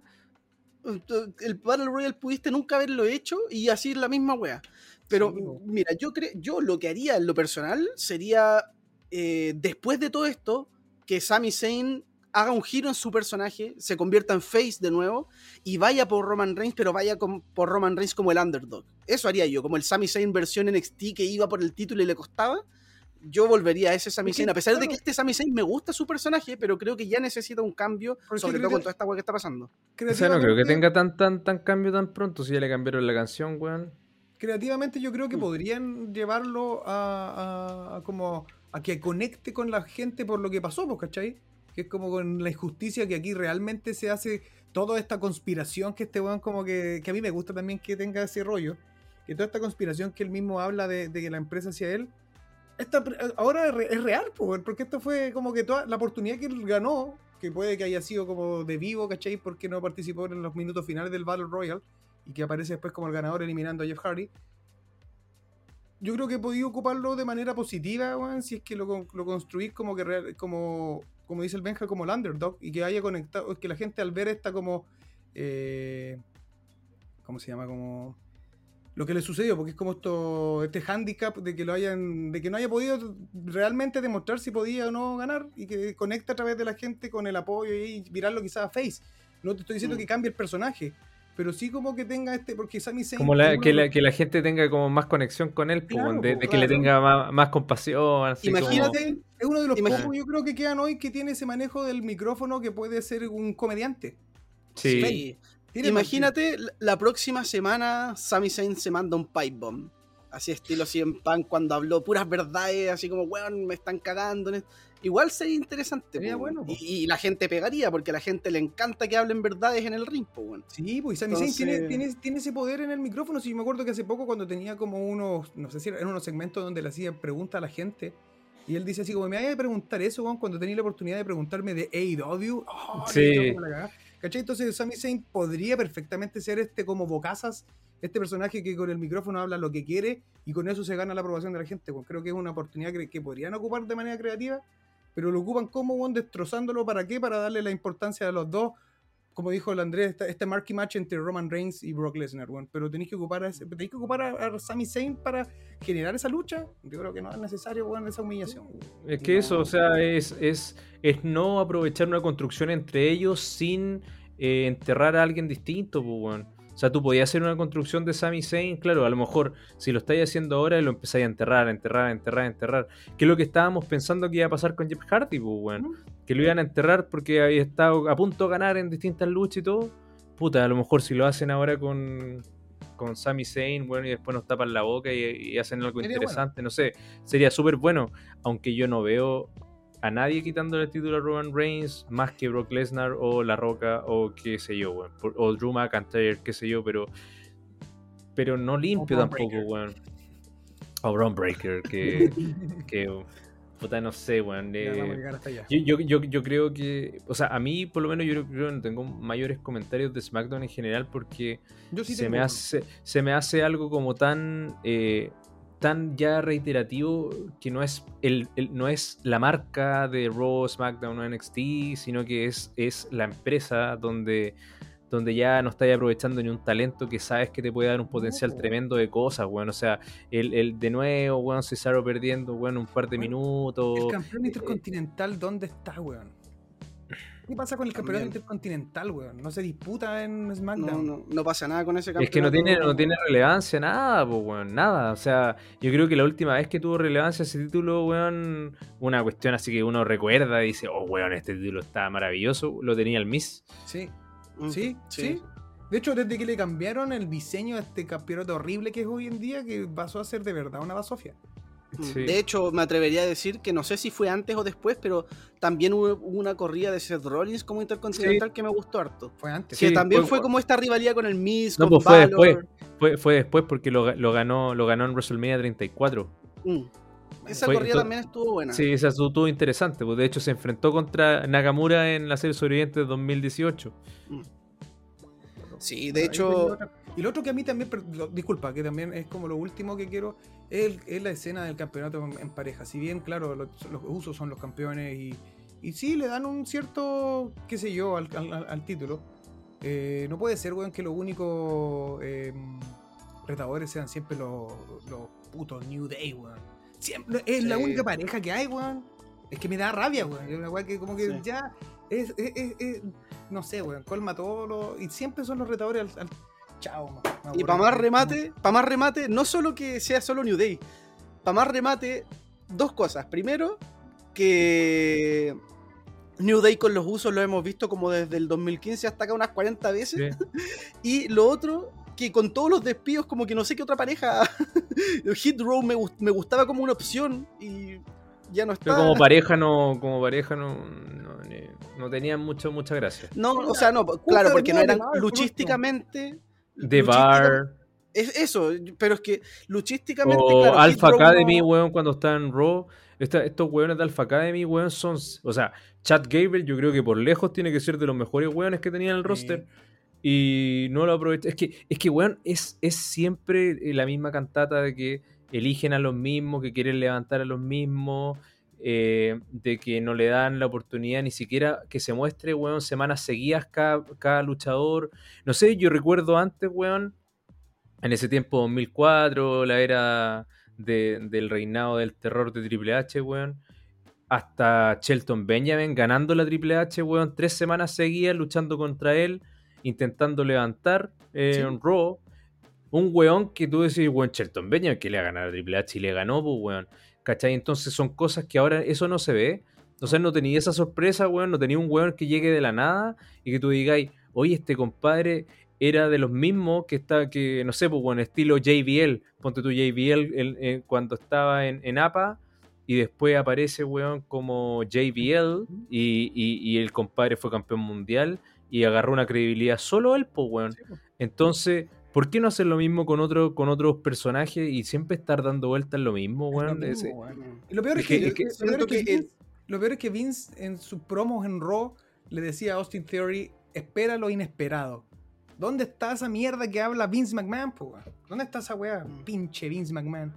El Battle Royale pudiste nunca haberlo hecho y así es la misma wea. Pero Sí, mira, yo creo, yo lo que haría en lo personal sería eh, después de todo esto que Sami Zayn haga un giro en su personaje, se convierta en face de nuevo y vaya por Roman Reigns, pero vaya con- por Roman Reigns como el underdog. Eso haría yo, como el Sami Zayn versión NXT que iba por el título y le costaba. Yo volvería a ese Sami Zayn, a pesar de claro. que este Sami Zayn me gusta su personaje, pero creo que ya necesita un cambio, Porque sobre todo con toda esta wea que está pasando. O sea, no creo que Creativamente- tenga tan, tan, tan cambio tan pronto si ya le cambiaron la canción, weón. creativamente yo creo que Mm. podrían llevarlo a, a- a como a que conecte con la gente por lo que pasó, pues, ¿cachai? Que es como con la injusticia que aquí realmente se hace toda esta conspiración que este weón como que, que a mí me gusta también que tenga ese rollo, que toda esta conspiración que él mismo habla de, que la empresa hacia él, esta, ahora es, re- es real, porque esto fue como que toda la oportunidad que él ganó, que puede que haya sido como de vivo, ¿cachai? Porque no participó en los minutos finales del Battle Royale y que aparece después como el ganador eliminando a Jeff Hardy. Yo creo que he podido ocuparlo de manera positiva, weón, si es que lo, lo construís como que real- como, como dice el Benja, como el underdog, y que haya conectado, que la gente al ver esta como eh, ¿cómo se llama? como lo que le sucedió, porque es como esto, este handicap de que lo hayan, de que no haya podido realmente demostrar si podía o no ganar, y que conecta a través de la gente con el apoyo y virarlo quizás a face. No te estoy diciendo Mm. que cambie el personaje, pero sí como que tenga este, porque Sami Zayn Como la- que, la, que la gente tenga como más conexión con él, pues, Claro, weón, de, que le tenga más, más compasión. Así como- Imagínate, Es uno de los Imagina- pocos, yo creo que quedan hoy que tiene ese manejo del micrófono que puede ser un comediante. Sí. Imagínate la- próxima semana Sami Zayn se manda un pipe bomb. Así estilo CM Punk cuando habló puras verdades, así como, weón, me están cagando. En esto". Igual sería interesante. Sería po, bueno, po. Y, y la gente pegaría, porque a la gente le encanta que hablen verdades en el ring, po, weón. Sí, pues Sami Zayn tiene, Entonces- tiene, tiene ese poder en el micrófono. Si yo me acuerdo que hace poco cuando tenía como unos, no sé si eran unos segmentos donde le hacía preguntas a la gente. Y él dice así como, me vaya a preguntar eso, weón, cuando tenía la oportunidad de preguntarme de AEW. Oh, Sí. ¿Cachai? Entonces Sami Zayn podría perfectamente ser este como bocazas, este personaje que con el micrófono habla lo que quiere y con eso se gana la aprobación de la gente. weón. Creo que es una oportunidad que, que podrían ocupar de manera creativa, pero lo ocupan como, weón, destrozándolo. ¿Para qué? Para darle la importancia a los dos como dijo el Andrés, este, este marquee match entre Roman Reigns y Brock Lesnar, weón. Pero tenéis que ocupar a, ese- tenéis que ocupar a, a Sami Zayn para generar esa lucha. Yo creo que no es necesario, weón, esa humillación. Es que eso, o sea, es, es, es no aprovechar una construcción entre ellos sin eh, enterrar a alguien distinto, pues, weón. O sea, tú podías hacer una construcción de Sami Zayn, claro, a lo mejor si lo estáis haciendo ahora lo empezáis a enterrar, a enterrar, a enterrar, a enterrar. Que es lo que estábamos pensando que iba a pasar con Jeff Hardy, pues, weón. Que lo iban a enterrar porque había estado a punto de ganar en distintas luchas y todo. Puta, a lo mejor si lo hacen ahora con, con Sami Zayn, bueno, y después nos tapan la boca y, y hacen algo interesante, no sé, sería súper bueno, aunque yo no veo a nadie quitándole el título a Roman Reigns más que Brock Lesnar o La Roca o qué sé yo, weón, o Drew McIntyre, qué sé yo, pero pero no limpio tampoco, weón. O Braun Breaker, que, que puta, no sé, weón. Eh, yo, yo, yo, yo creo que, o sea, a mí por lo menos yo creo que no tengo mayores comentarios de SmackDown en general porque Yo sí se, me uno. hace, se me hace algo como tan, eh, tan ya reiterativo que no es, el, el- no es la marca de Raw, SmackDown o NXT, sino que es, es la empresa donde, donde ya no estáis aprovechando ni un talento que sabes que te puede dar un potencial po. tremendo de cosas, weón. O sea, el, el de nuevo, weón, Cesaro perdiendo, weón, un par de minutos. El campeón eh, intercontinental, ¿dónde está, weón? ¿Qué pasa con el campeonato También. intercontinental, weón? No se disputa en SmackDown. no, no pasa nada con ese Es que no campeonato. tiene, no tiene relevancia, nada, pues, weón, nada. O sea, yo creo que la última vez que tuvo relevancia ese título, weón, una cuestión así que uno recuerda y dice, oh, weón, este título está maravilloso, lo tenía el Miss. Sí, Mm, sí, sí. De hecho, desde que le cambiaron el diseño a este campeonato horrible que es hoy en día, que pasó a ser de verdad una basofia. Mm. Sí. De hecho, me atrevería a decir que no sé si fue antes o después, pero también hubo una corrida de Seth Rollins como intercontinental que me gustó harto. Fue antes. Sí, que también fue- fue, como esta rivalidad con el Miz, No, con pues fue después. Fue, fue después porque lo, lo ganó lo ganó en WrestleMania 34. Mm. Esa Fue- corrida también estuvo buena. Sí, esa estuvo interesante. Pues de hecho se enfrentó contra Nakamura en la serie sobreviviente de 2018. Sí, de Ahí hecho, Y lo otro que a mí también, lo- disculpa, que también es como lo último que quiero, es, el- es la escena del campeonato en, en pareja. Si bien, claro, los, los usos son los campeones y, y sí le dan un cierto, qué sé yo, al, al- al- al título. eh, no puede ser, weón, que los únicos eh, retadores sean siempre los, los putos New Day, weón. Siempre, es la única pareja que hay, weón. Es que me da rabia, weón. Es una weá que como que Sí. ya es, es- es- es- no sé, weón, colma todo lo, y siempre son los retadores al, al- chao, y para más remate, para más remate, no solo que sea solo New Day, para más remate, dos cosas. Primero, que New Day con los usos lo hemos visto como desde el 2015 hasta acá unas 40 veces. Sí. Y lo otro, que con todos los despidos, como que no sé qué otra pareja, Hit Row me, gust- me gustaba como una opción y ya no está. Pero como pareja no, como pareja no, no, tenían mucho, mucha gracia. No, o sea, no, claro, porque no eran luchísticamente. The luchística- Bar Es eso, pero es que luchísticamente. o claro, Alpha Academy, no- weón, cuando está en Raw. Esta- estos weones de Alpha Academy, weón, son. O sea, Chad Gable, yo creo que por lejos tiene que ser de los mejores weones que tenía en el Sí. roster. Y no lo aprovecha. Es que, es que weón, es, es siempre la misma cantata de que eligen a los mismos, que quieren levantar a los mismos. Eh, de que no le dan la oportunidad ni siquiera que se muestre, weón, semanas seguidas cada, cada luchador. No sé, yo recuerdo antes, weón, en ese tiempo 2004, la era de- del reinado del terror de Triple H, weón. Hasta Shelton Benjamin ganando la Triple H, weón, tres semanas seguidas luchando contra él, intentando levantar eh, Sí. en Raw. Un weón que tú decís, weón, Shelton Benjamin, que le ha ganado a Triple H y le ganó, pues, weón. ¿Cachai? Entonces son cosas que ahora eso no se ve. O sea, no tenía esa sorpresa, weón. No tenía un weón que llegue de la nada y que tú digáis, oye, este compadre era de los mismos que está, que no sé, pues, bueno, estilo JBL. Ponte tu JBL el- el- cuando estaba en, en APA y después aparece, weón, como JBL y, y- y el compadre fue campeón mundial y agarró una credibilidad solo él, pues, weón. Entonces, ¿por qué no hacer lo mismo con, otro, con otros personajes y siempre estar dando vueltas en lo mismo, weón? Y lo peor es que, lo peor siento es que Vince, en sus promos en Raw le decía a Austin Theory, espera lo inesperado. ¿Dónde está esa mierda que habla Vince McMahon, po? ¿Dónde está esa weá? Mm. Pinche Vince McMahon.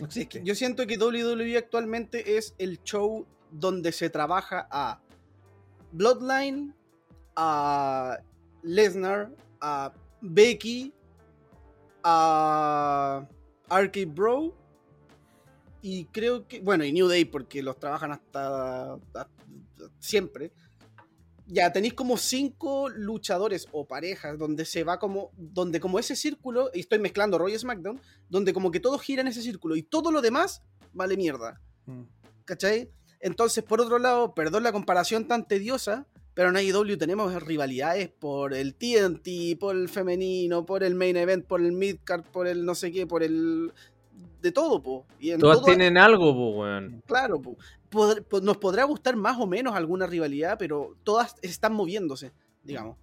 No Sí, existe. yo siento que WWE actualmente es el show donde se trabaja a Bloodline, a Lesnar, a Becky, a Arcade Bro y creo que, bueno, y New Day porque los trabajan hasta, hasta siempre. ya tenéis como cinco luchadores o parejas donde se va como, donde como ese círculo, y estoy mezclando Roy y SmackDown, donde como que todo gira en ese círculo y todo lo demás vale mierda. Mm. ¿Cachai? Entonces, por otro lado, perdón la comparación tan tediosa, pero en AEW tenemos rivalidades por el TNT, por el femenino, por el main event, por el midcard, por el no sé qué, por el... de todo, po. Y en Todas todo- tienen algo, po, weón. Claro, po. Pod- nos podrá gustar más o menos alguna rivalidad, pero todas están moviéndose, digamos.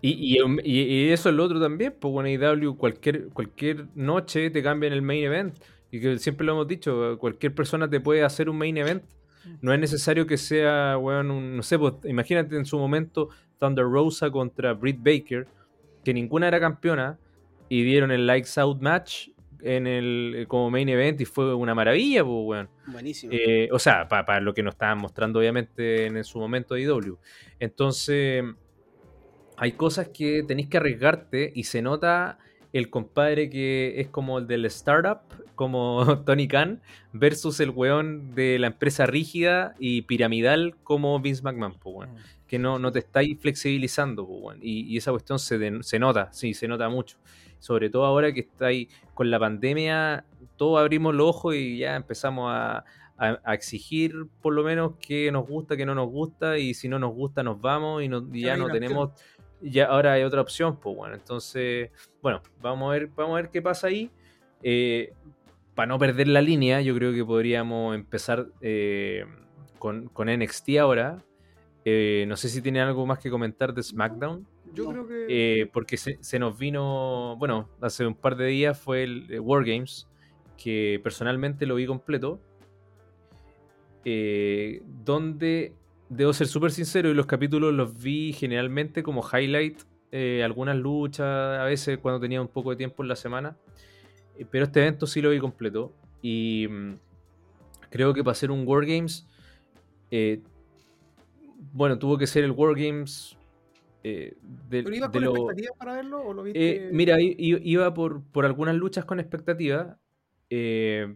Y, y, y- y eso es lo otro también, pues bueno, IW cualquier, cualquier noche te cambian el main event. Y que siempre lo hemos dicho, cualquier persona te puede hacer un main event. No es necesario que sea, weón, un- no sé, pues, imagínate en su momento Thunder Rosa contra Britt Baker, que ninguna era campeona, y dieron el Lights Out match en el, como main event y fue una maravilla, pues, weón. Buenísimo. Eh, o sea, para lo que nos estaban mostrando obviamente en, su momento de IW. Entonces, hay cosas que tenéis que arriesgarte y se nota el compadre que es como el del startup, como Tony Khan, versus el weón de la empresa rígida y piramidal como Vince McMahon, po, weón. que no, no te estáis flexibilizando, po, weón. y, y esa cuestión se, den- se nota, sí, se nota mucho. Sobre todo ahora que estáis con la pandemia, todos abrimos los ojos y ya empezamos a, a- a exigir por lo menos que nos gusta, que no nos gusta, y si no nos gusta nos vamos y, no- y ya no tenemos, ya ahora hay otra opción, pues bueno, entonces, bueno, vamos a ver, vamos a ver qué pasa ahí. Eh, para no perder la línea, yo creo que podríamos empezar eh, con, con NXT ahora. Eh, no sé si tiene algo más que comentar de SmackDown. Yo creo que. Porque se, se nos vino, bueno, hace un par de días fue el eh, Wargames, que personalmente lo vi completo, donde debo ser súper sincero y los capítulos los vi generalmente como highlight, eh, algunas luchas, a veces cuando tenía un poco de tiempo en la semana, Eh, pero este evento sí lo vi completo y mm, creo que para hacer un Wargames, eh, bueno, tuvo que ser el Wargames... Eh, de, ¿Pero ibas de con lo- expectativas para verlo o lo viste? eh, mira, iba por, por algunas luchas con expectativa, eh,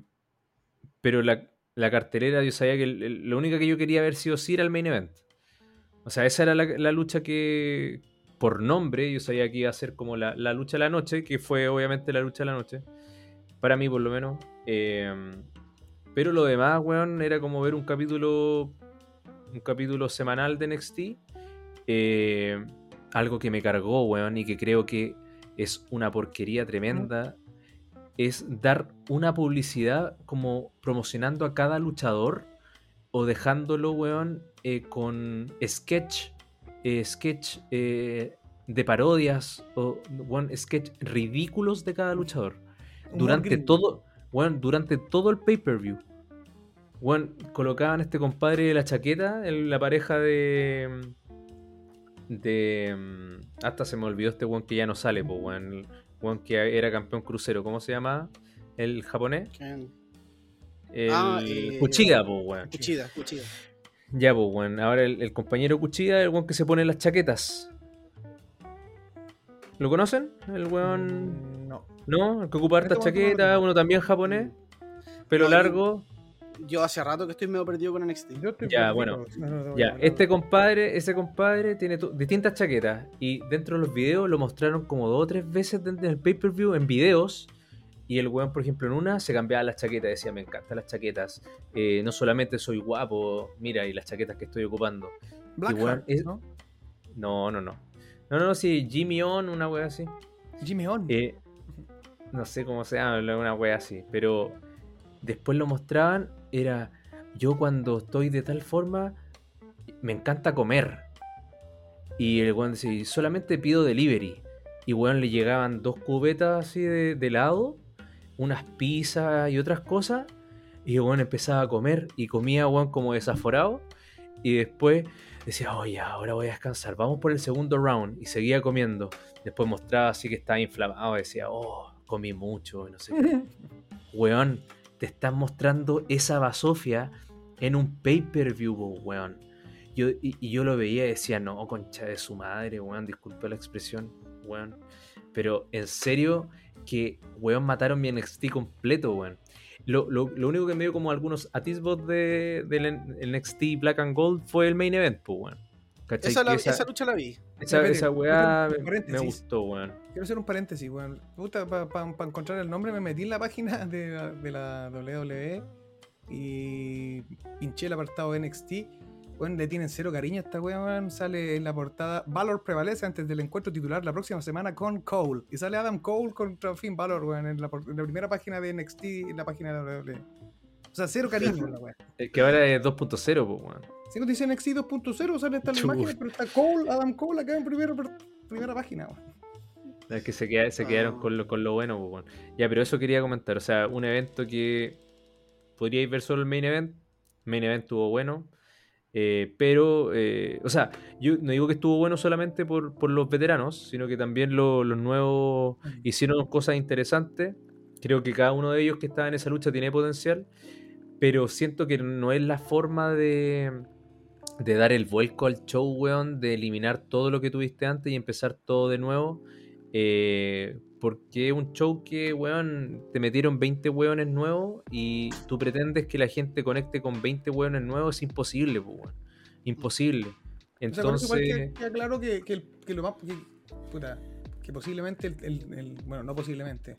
pero la, la cartelera yo sabía que lo único que yo quería ver sí o sí era el main event. O sea, esa era la, la lucha que, por nombre, yo sabía que iba a ser como la, la lucha de la noche, que fue obviamente la lucha de la noche, para mí por lo menos. Eh, pero lo demás, weón, era como ver un capítulo, un capítulo semanal de NXT. Eh, algo que me cargó, weón, y que creo que es una porquería tremenda, es dar una publicidad como promocionando a cada luchador o dejándolo, weón, eh, con sketch, eh, sketch eh, de parodias o weón, sketch ridículos de cada luchador. Durante todo, weón, durante todo el pay-per-view. Weón, colocaban a este compadre de la chaqueta, el- la pareja de. De. mm, Hasta se me olvidó este weón que ya no sale, pues, weón. El weón que era campeón crucero. ¿Cómo se llama? El japonés. ¿Quién? El Ah, eh, pues, weón. Cuchida, cuchida. Ya, pues, weón. Ahora el, el compañero Kuchiga, el weón que se pone las chaquetas. ¿Lo conocen? El weón. Mm, No. ¿No? El que ocupa hartas Este chaquetas, uno también japonés. Pelo No, yo- largo. Yo hace rato que estoy medio perdido con NXT. Yo estoy Ya, perdido. bueno. No, no, no, Ya, no, no. este compadre, ese compadre tiene distintas chaquetas y dentro de los videos lo mostraron como dos o tres veces dentro del pay-per-view en videos y el weón, por ejemplo, en una se cambiaba las chaquetas, decía, me encantan las chaquetas, eh, no solamente soy guapo, mira, y las chaquetas que estoy ocupando. Blackheart, igual es- ¿no? No, no, no. No, no, no, sí, Jimmy On, una wea así. Jimmy On. Eh, no sé cómo se llama, una wea así, pero después lo mostraban, era yo cuando estoy de tal forma, me encanta comer. Y el weón decía, solamente pido delivery. Y weón le llegaban dos cubetas así de, de helado, unas pizzas y otras cosas. Y el weón empezaba a comer y comía weón como desaforado. Y después decía, oye, ahora voy a descansar, vamos por el segundo round. Y seguía comiendo. Después mostraba así que estaba inflamado. Decía, oh, comí mucho, no sé qué. Weón, te están mostrando esa basofia en un pay-per-view, weón. Yo, y, y yo lo veía y decía, no, concha de su madre, weón, disculpe la expresión, weón. Pero en serio, que, weón, mataron mi NXT completo, weón. Lo, lo- lo único que me dio como algunos atisbos de, del NXT Black and Gold fue el main event, pues, weón. Esa, la- esa, esa lucha la vi. esa, weá me, me gustó, weón. Quiero hacer un paréntesis, weón. Para encontrar el nombre me metí en la página de la, de la WWE y pinché el apartado NXT. Weón, le tienen cero cariño a esta weón. Sale en la portada Valor prevalece antes del encuentro titular la próxima semana con Cole. Y sale Adam Cole contra Finn Balor, weón, en la, en la primera página de NXT en la página de la WWE. O sea, cero cariño la weón. Es que ahora es 2.0, pues, weón. Si no te dice NXT 2.0, sale esta la imagen, pero está Cole, Adam Cole acá en primera, primera página, weón. Es que se, queda- se quedaron Ah. con lo, con lo bueno, pues. Ya, pero eso quería comentar. O sea, un evento que podríais ver solo el main event. Main event estuvo bueno. eh, pero, eh, o sea, yo no digo que estuvo bueno solamente por, por los veteranos, sino que también lo- los nuevos hicieron cosas interesantes. Creo que cada uno de ellos que estaba en esa lucha tiene potencial. Pero siento que no es la forma de, de dar el vuelco al show, weón, de eliminar todo lo que tuviste antes y empezar todo de nuevo. Eh, porque es un show que, weón, te metieron 20 weones nuevos y tú pretendes que la gente conecte con 20 weones nuevos, es imposible, weón. Imposible. O sea, Entonces, igual queda- queda claro que, que, que lo más. Que, puta, que posiblemente el, el- el- Bueno, no posiblemente.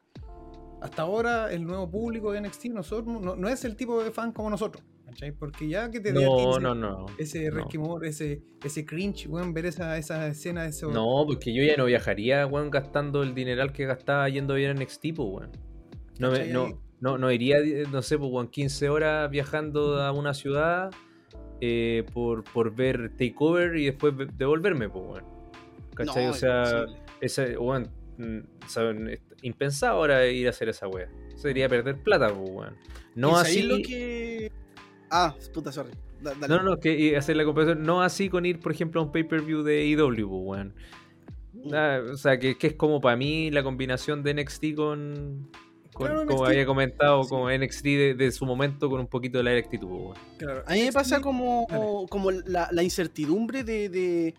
Hasta ahora, el nuevo público de NXT nosotros, no, no es el tipo de fan como nosotros. ¿Cachai? Porque ya que te no, ese, no, no. ese no. resquemor, ese, ese cringe, weón, ver esa, esa escena eso. No, porque yo ya no viajaría, weón, gastando el dineral que gastaba yendo a ver en NXT, pues, weón. No, no, no, no iría, no sé, pues, weón, 15 horas viajando a una ciudad eh, por, por ver Takeover y después ve- devolverme, pues, weón. ¿Cachai? No, o sea, ese, weón, mm, saben, impensado ahora ir a hacer esa weá. Sería perder plata, pues, weón. No ¿Y sabéis así. lo que... Ah, puta, sorry. Da- dale. No, no, que y hacer la comparación, no así con ir, por ejemplo, a un pay-per-view de AEW, pues, weón. Ah, o sea, que, que es como para mí la combinación de NXT con. con- Claro, como NXT. había comentado, Sí. como NXT de, de su momento con un poquito de la actitud, weón. Claro, A mí me pasa como, como la, la incertidumbre de, de,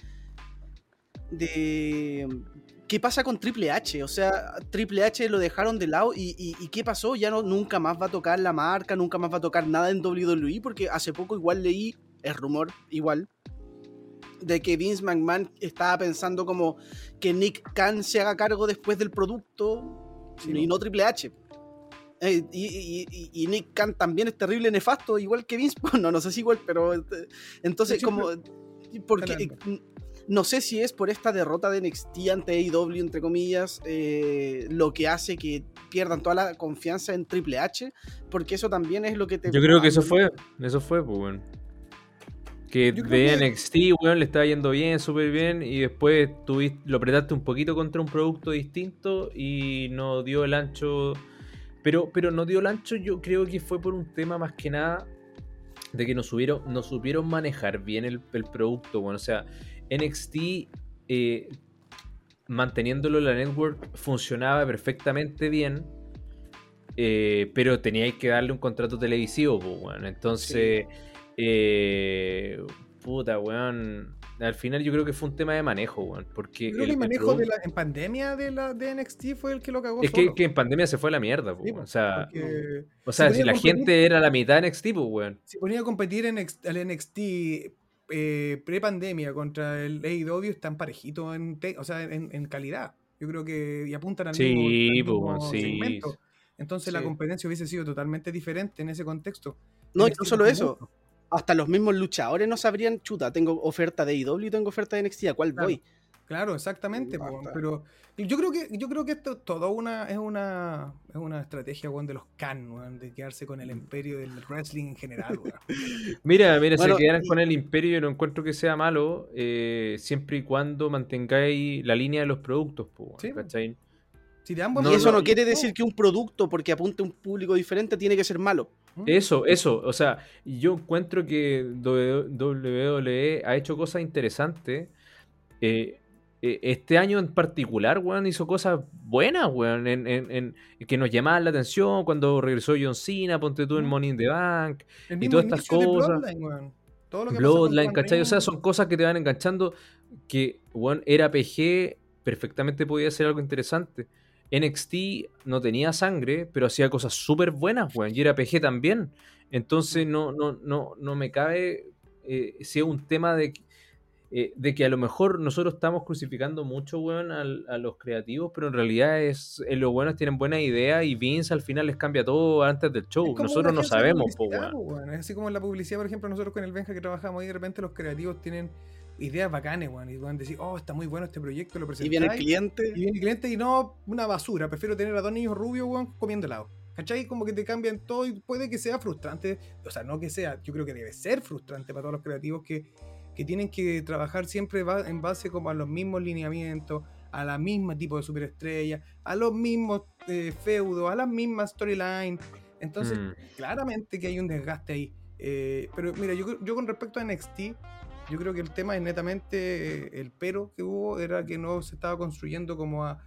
de- ¿Qué pasa con Triple H? O sea, Triple H lo dejaron de lado y, y- y ¿qué pasó? Ya no, nunca más va a tocar la marca, nunca más va a tocar nada en WWE porque hace poco igual leí, el rumor igual, de que Vince McMahon estaba pensando como que Nick Khan se haga cargo después del producto Sí, y no. no Triple H. Eh, y, y- Nick Khan también es terrible nefasto, igual que Vince. No, no sé si igual, pero eh, entonces como... Porque, no sé si es por esta derrota de NXT ante AEW, entre comillas, eh, lo que hace que pierdan toda la confianza en Triple H, porque eso también es lo que te... Yo creo que eso fue, eso fue, pues, weón. Que de que- NXT, weón, le estaba yendo bien, súper bien, y después tuviste, lo apretaste un poquito contra un producto distinto y no dio el ancho. Pero, pero no dio el ancho, yo creo que fue por un tema más que nada de que no, subieron, no supieron manejar bien el, el producto, bueno, o sea, NXT eh, manteniéndolo en la network funcionaba perfectamente bien, eh, pero teníais que darle un contrato televisivo, pues, weón. Entonces, eh, puta, weón. Al final yo creo que fue un tema de manejo, weón. Porque creo el- que el el manejo producto- de la, en pandemia de la de NXT fue el que lo cagó es que, solo. que en pandemia se fue a la mierda, Sí, O sea, o sea se si la competir- gente era la mitad de NXT, pues, weón. si ponía a competir en al NXT eh, pre-pandemia contra el AEW están parejitos en, o sea, en, en calidad. Yo creo que y apuntan al Sí, mismo, al pues, mismo bueno, sí. segmento. Entonces la competencia hubiese sido totalmente diferente en ese contexto. No, y no solo eso, hasta los mismos luchadores no sabrían, chuta, tengo oferta de AEW y tengo oferta de NXT, ¿a cuál Claro. voy? Claro, exactamente. Po, pero yo creo que yo creo que esto todo una es una es una estrategia weón, de los can, weón, de quedarse con el imperio del wrestling en general. weón. Mira, mira, Bueno, se quedaran y- con el imperio yo no encuentro que sea malo, eh, siempre y cuando mantengáis la línea de los productos, Sí. ¿cachai? Si te dan No, y eso no, no, quiere decir que un producto, porque apunte a un público diferente, tiene que ser malo. ¿Mm? Eso, eso, o sea, yo encuentro que WWE ha hecho cosas interesantes. eh, este año en particular, weón, hizo cosas buenas, weón, en, en- en- que nos llamaban la atención cuando regresó John Cena, ponte tú en Ujú. Money in the Bank, El y todas estas cosas. Bloodline, weón. Todo lo que pasó con Bloodline, Roman ¿cachai? O sea, son cosas que te van enganchando que, weón, era PG, perfectamente podía ser algo interesante. NXT no tenía sangre, pero hacía cosas súper buenas, weón, y era PG también. Entonces no, no, no, no me cabe eh, si es un tema de... eh, de que a lo mejor nosotros estamos crucificando mucho, weón, al- a, los creativos, pero en realidad es eh, los buenos tienen buena idea y Vince al final les cambia todo antes del show. Nosotros no sabemos, po, publicidad, weón. po, weón. Es así como en la publicidad, por ejemplo, nosotros con el Benja que trabajamos ahí, de repente los creativos tienen ideas bacanes, weón. Y van a decir, oh, está muy bueno este proyecto, lo Y presentáis. viene el cliente. Y viene el cliente y no una basura. Prefiero tener a dos niños rubios, weón, comiendo helado. ¿Cachai? Como que te cambian todo y puede que sea frustrante. O sea, no que sea, yo creo que debe ser frustrante para todos los creativos que, que tienen que trabajar siempre va- en base como a los mismos lineamientos, a la misma tipo de superestrella, a los mismos eh, feudos, a las mismas storylines. Entonces, Mm. claramente que hay un desgaste ahí. Eh, pero mira, yo, yo con respecto a NXT, yo creo que el tema es netamente eh, el pero que hubo era que no se estaba construyendo como a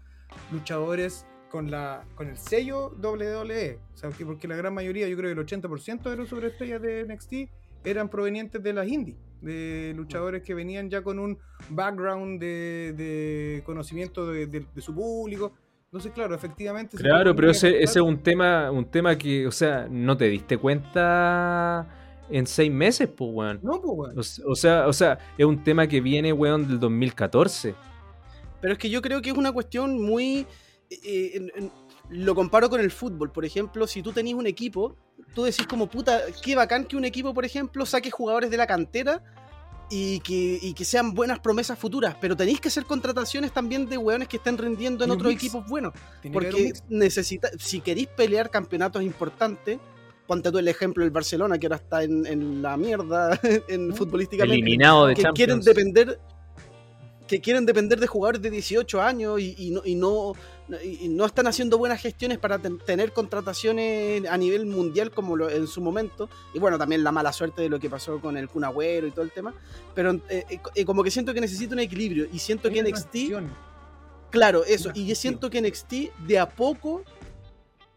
luchadores con la con el sello WWE. O sea, que porque la gran mayoría, yo creo que el 80% de los superestrellas de NXT eran provenientes de las indies, de luchadores que venían ya con un background de, de conocimiento de, de- de su público. Entonces, claro, efectivamente. Claro, pero ese, ese es un tema, un tema que, o sea, no te diste cuenta en seis meses, pues, weón. No, pues, weón. O, o sea, o sea, es un tema que viene, weón, del 2014. Pero es que yo creo que es una cuestión muy. eh, en- lo comparo con el fútbol. Por ejemplo, si tú tenés un equipo, tú decís como puta, qué bacán que un equipo, por ejemplo, saque jugadores de la cantera y que, y que sean buenas promesas futuras. Pero tenéis que hacer contrataciones también de hueones que estén rindiendo en otros equipos buenos. Porque necesita, si queréis pelear campeonatos importantes, ponte tú el ejemplo del Barcelona, que ahora está en, en la mierda en Mm. futbolísticamente Eliminado de que quieren depender que quieren depender de jugadores de 18 años y, y no, y, no, y no están haciendo buenas gestiones para ten- tener contrataciones a nivel mundial como lo- en su momento. Y bueno, también la mala suerte de lo que pasó con el Kun Agüero y todo el tema. Pero eh, eh, como que siento que necesita un equilibrio y siento Hay que NXT, transición. claro, eso, una y yo siento que NXT de a poco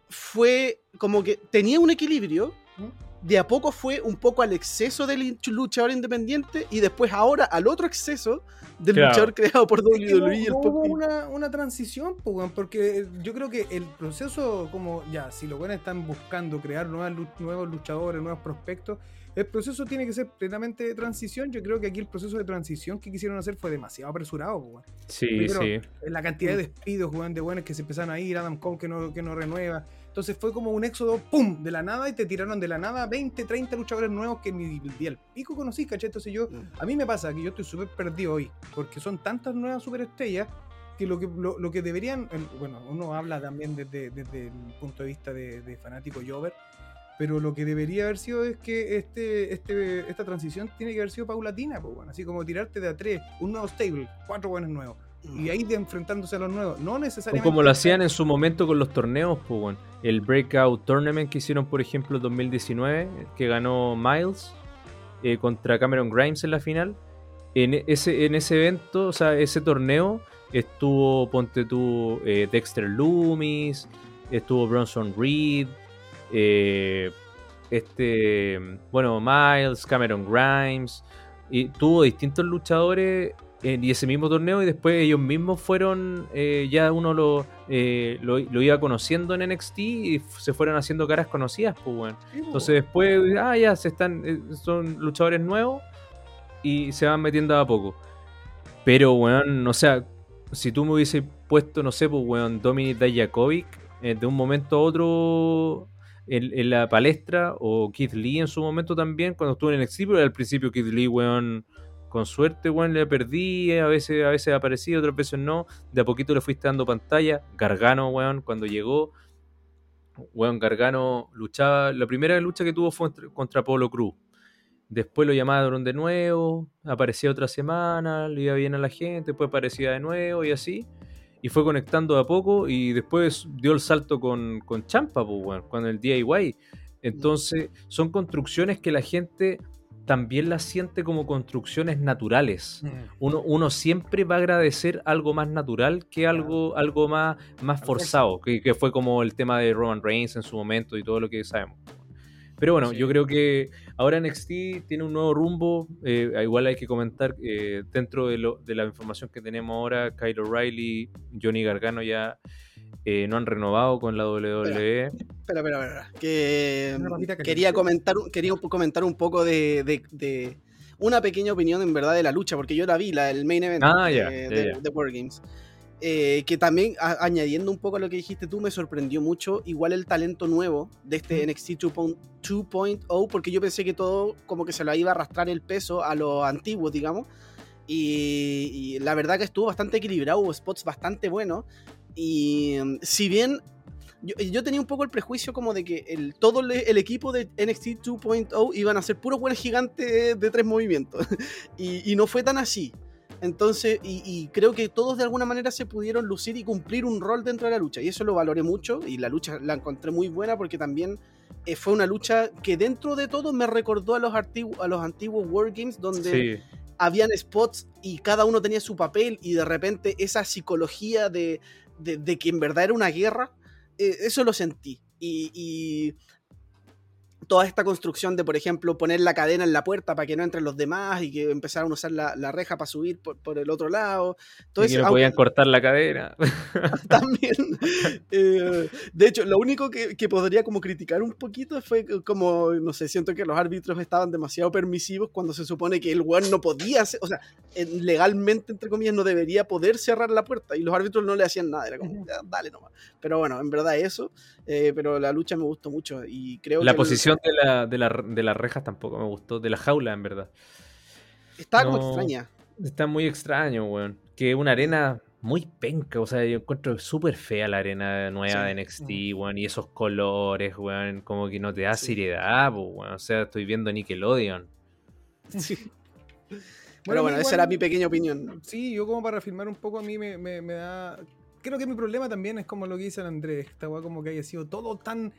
fue como que tenía un equilibrio, ¿Mm? De a poco fue un poco al exceso del luchador independiente y después ahora al otro exceso del Claro. luchador creado por Es que no- WWE. y el hubo una, una transición, porque yo creo que el proceso, como ya, si los buenos están buscando crear nuevas nuevos luchadores, nuevos prospectos, el proceso tiene que ser plenamente de transición. Yo creo que aquí el proceso de transición que quisieron hacer fue demasiado apresurado, weón. Sí, Primero, sí. La cantidad de despidos, weón, de buenos que se empezaron a ir, Adam Cole que no, que no renueva. Entonces fue como un éxodo, ¡pum! de la nada y te tiraron de la nada 20, 30 luchadores nuevos que ni el pico conocí, ¿cachai? Entonces yo, Mm. a mí me pasa que yo estoy súper perdido hoy, porque son tantas nuevas superestrellas que lo que, lo, lo que deberían, bueno, uno habla también desde, desde el punto de vista de, de fanático Jover, pero lo que debería haber sido es que este, este, esta transición tiene que haber sido paulatina, pues, bueno, así como tirarte de a tres, un nuevo stable, cuatro buenos nuevos, y ahí de enfrentándose a los nuevos, no O necesariamente... como lo hacían en su momento con los torneos, pues. El Breakout Tournament que hicieron, por ejemplo, en 2019, que ganó Miles eh, contra Cameron Grimes en la final. En e- ese, en ese evento, o sea, ese torneo, estuvo, ponte tú, eh, Dexter Loomis, estuvo Bronson Reed, eh, este, bueno, Miles, Cameron Grimes, y tuvo distintos luchadores y ese mismo torneo y después ellos mismos fueron, eh, ya uno lo, eh, lo, lo iba conociendo en NXT y se fueron haciendo caras conocidas, pues, weón. Sí, pues, Entonces después, ah, ya, se están, eh, son luchadores nuevos y se van metiendo a poco. Pero, weón, o sea, si tú me hubiese puesto, no sé, pues, weón, Dominic Dajakovic, eh, de un momento a otro en, en la palestra, o Keith Lee en su momento también, cuando estuvo en NXT, pero al principio Keith Lee, weón, con suerte, weón, le perdí, a veces, a veces aparecía, otras veces no, de a poquito le fuiste dando pantalla, Gargano, weón, cuando llegó, weón, Gargano luchaba, la primera lucha que tuvo fue contra, contra Polo Cruz, Después lo llamaron de nuevo, aparecía otra semana, le iba bien a la gente, después aparecía de nuevo y así. Y fue conectando de a poco y después dio el salto con, con Champa, pues, weón, con el DIY. Entonces, son construcciones que la gente también las siente como construcciones naturales. Mm. Uno, uno siempre va a agradecer algo más natural que algo, algo más, más forzado, que, que fue como el tema de Roman Reigns en su momento y todo lo que sabemos. Pero bueno, Sí. yo creo que ahora NXT tiene un nuevo rumbo. eh, igual hay que comentar, eh, dentro de, lo- de la información que tenemos ahora, Kyle O'Reilly, Johnny Gargano ya eh, no han renovado con la WWE. Espera, espera, espera. Que papita caliente. quería comentar, un- quería comentar un poco de, de- de- una pequeña opinión en verdad de la lucha, porque yo la vi, la del main event Ah, eh, ya, de, ya. de War Games. Eh, que también, a- añadiendo un poco a lo que dijiste tú, me sorprendió mucho igual el talento nuevo de este NXT 2.0, 2.0, porque yo pensé que todo como que se lo iba a arrastrar el peso a los antiguos, digamos. Y, y la verdad que estuvo bastante equilibrado, hubo spots bastante buenos. Y mm, si bien yo, yo tenía un poco el prejuicio como de que el, todo le- el equipo de NXT 2.0 iban a ser puros buenos gigantes de tres movimientos. y, y no fue tan así. Entonces, y, y creo que todos de alguna manera se pudieron lucir y cumplir un rol dentro de la lucha. Y eso lo valoré mucho y la lucha la encontré muy buena porque también eh, fue una lucha que dentro de todo me recordó a los, a los antiguos Wargames donde Sí, habían spots y cada uno tenía su papel y de repente esa psicología de, de- que en verdad era una guerra, eh, eso lo sentí. Y toda esta construcción de, por ejemplo, poner la cadena en la puerta para que no entren los demás y que empezaran a usar la, la reja para subir por, por el otro lado. y Entonces, que no aunque- podían cortar la cadera. también. Eh, de hecho, lo único que, que podría como criticar un poquito fue como, no sé, siento que los árbitros estaban demasiado permisivos cuando se supone que el weón no podía, hacer- o sea, legalmente, entre comillas, no debería poder cerrar la puerta y los árbitros no le hacían nada, era como, "Ya, dale nomás. Pero bueno, en verdad eso, eh, pero la lucha me gustó mucho y creo La que el- de, la, de, la- de las rejas tampoco me gustó, de la jaula, en verdad. estaba como extraña. Está muy extraño, weón. Que una arena muy penca, o sea, yo encuentro súper fea la arena nueva Sí. de NXT, weón, y esos colores, weón, como que no te da Sí. seriedad, weón. O sea, estoy viendo Nickelodeon. Sí. Bueno, Pero bueno, igual- esa era mi pequeña opinión. Sí, yo como para afirmar un poco a mí me, me- me da... Creo que mi problema también es como lo que dice el Andrés, esta weá como que haya sido todo tan...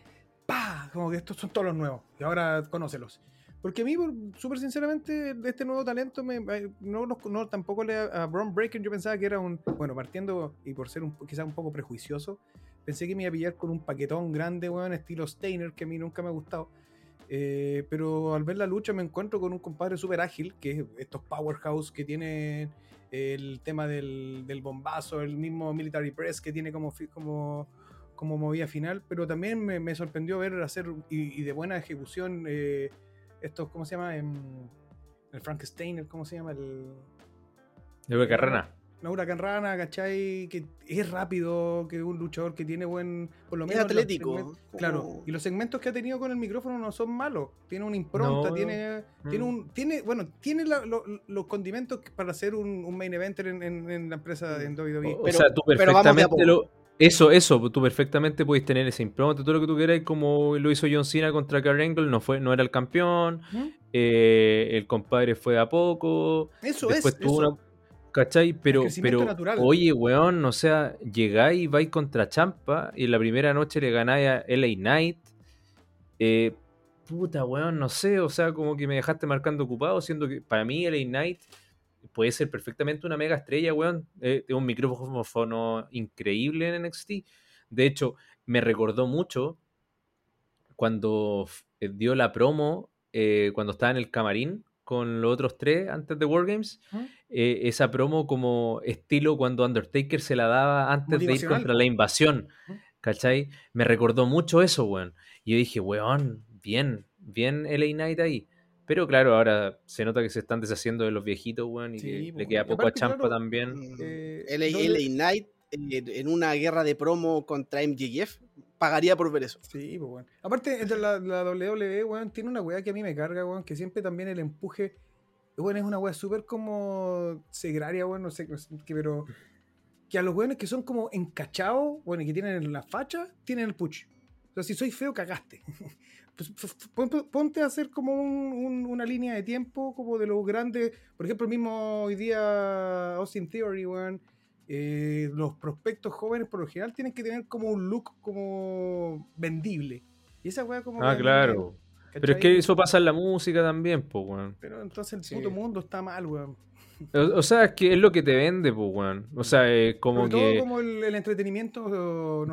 ¡Pa! Como que estos son todos los nuevos y ahora conócelos. Porque a mí, súper sinceramente, este nuevo talento, me, no, no tampoco le, a Braun Breaker yo pensaba que era un... Bueno, partiendo y por ser un, quizás un poco prejuicioso, pensé que me iba a pillar con un paquetón grande, weón, estilo Steiner, que a mí nunca me ha gustado. Eh, pero al ver la lucha me encuentro con un compadre súper ágil, que es estos powerhouse que tienen el tema del, del bombazo, el mismo military press que tiene como, como, como movida final, pero también me, me sorprendió ver hacer y, y de buena ejecución eh, estos, ¿cómo se llama? Em, el Frankenstein, ¿cómo se llama? El, De Beca Rana. la Huracán Rana, ¿cachai? Que es rápido, que es un luchador que tiene buen, por lo Es menos los atlético. Claro, y los segmentos que ha tenido con el micrófono no son malos. Tiene una impronta, No. tiene, tiene Mm. un, tiene, bueno, tiene la- lo- los condimentos para hacer un, un main eventer en, en- en la empresa en WWE. O, o sea, tú pero vamos de a perfectamente lo. Eso, eso, tú perfectamente puedes tener ese impronta, todo lo que tú quieras, como lo hizo John Cena contra Kurt Angle, no, fue, no era el campeón, ¿Mm? eh, el compadre fue de a poco, Eso después es, tuvo eso. una. ¿Cachai? Pero, pero natural. oye, weón, o sea, llegáis y vais contra Champa y en la primera noche le ganáis a LA Knight. Eh, puta, weón, no sé, o sea, como que me dejaste marcando ocupado, siendo que para mí LA Knight puede ser perfectamente una mega estrella, weón. Eh, tiene un micrófono increíble en NXT. De hecho, me recordó mucho cuando eh, dio la promo, eh, cuando estaba en el camarín con los otros tres antes de Wargames. ¿Mm? eh, esa promo como estilo cuando Undertaker se la daba antes de ir contra la invasión. ¿Mm? ¿Cachai? Me recordó mucho eso, weón. Y yo dije, weón, bien, bien LA Knight ahí. Pero claro, ahora se nota que se están deshaciendo de los viejitos, weón, y Sí, que le queda y poco aparte, a Champa claro, también. Eh, LA, LA Knight eh, en una guerra de promo contra MJF pagaría por ver eso. Sí, pues bueno. Aparte, entre la, la WWE, weón, tiene una weá que a mí me carga, weón, que siempre también el empuje, weón, es una weá súper como segraria, weón, no sé, no sé qué, pero que a los weones que son como encachados, bueno, y que tienen la facha, tienen el push. O sea, si soy feo, cagaste. Pues, ponte a hacer como un- un- una línea de tiempo como de los grandes, por ejemplo, el mismo hoy día Austin Theory, weón, eh, los prospectos jóvenes por lo general tienen que tener como un look como vendible. Y esa weá como... Ah, claro. Pero es que eso pasa en la música también, pues, weón. Pero entonces el Sí. puto mundo está mal, weón. O, o sea, es que es lo que te vende, pues, weón. O sea, es como Sobre que todo como el, el entretenimiento...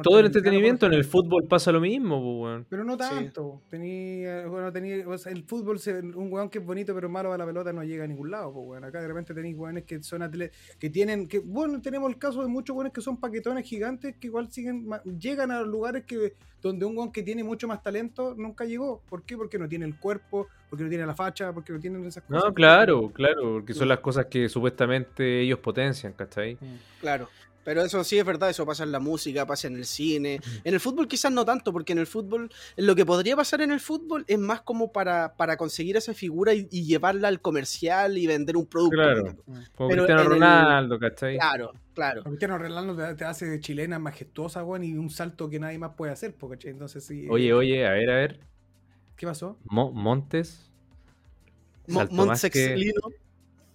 todo el entretenimiento en el fútbol pasa lo mismo, pues, weón. Pero no Sí. tanto. Tenía, bueno, tenía, o sea, el fútbol, se- un weón que es bonito pero malo a la pelota no llega a ningún lado. Pues, weón. Acá de repente tenéis weones que son atletas, que tienen, que bueno, tenemos el caso de muchos weones que son paquetones gigantes que igual siguen, llegan a lugares que donde un weón que tiene mucho más talento nunca llegó. ¿Por qué? Porque no tiene el cuerpo, porque no tiene la facha, porque no tienen esas cosas. No, claro, claro, porque son las cosas que supuestamente ellos potencian, ¿cachai? Claro. Pero eso sí es verdad, eso pasa en la música, pasa en el cine. En el fútbol quizás no tanto, porque en el fútbol, lo que podría pasar en el fútbol es más como para, para conseguir esa figura y, y llevarla al comercial y vender un producto. Claro. Como Pero Cristiano el- Ronaldo, ¿cachai? Claro, claro. Cristiano Ronaldo te, te hace de chilena majestuosa, weón, y un salto que nadie más puede hacer, po, ¿cachai? Entonces sí. Oye, oye, a ver, a ver. ¿Qué pasó? Mo- Montes. Mo-.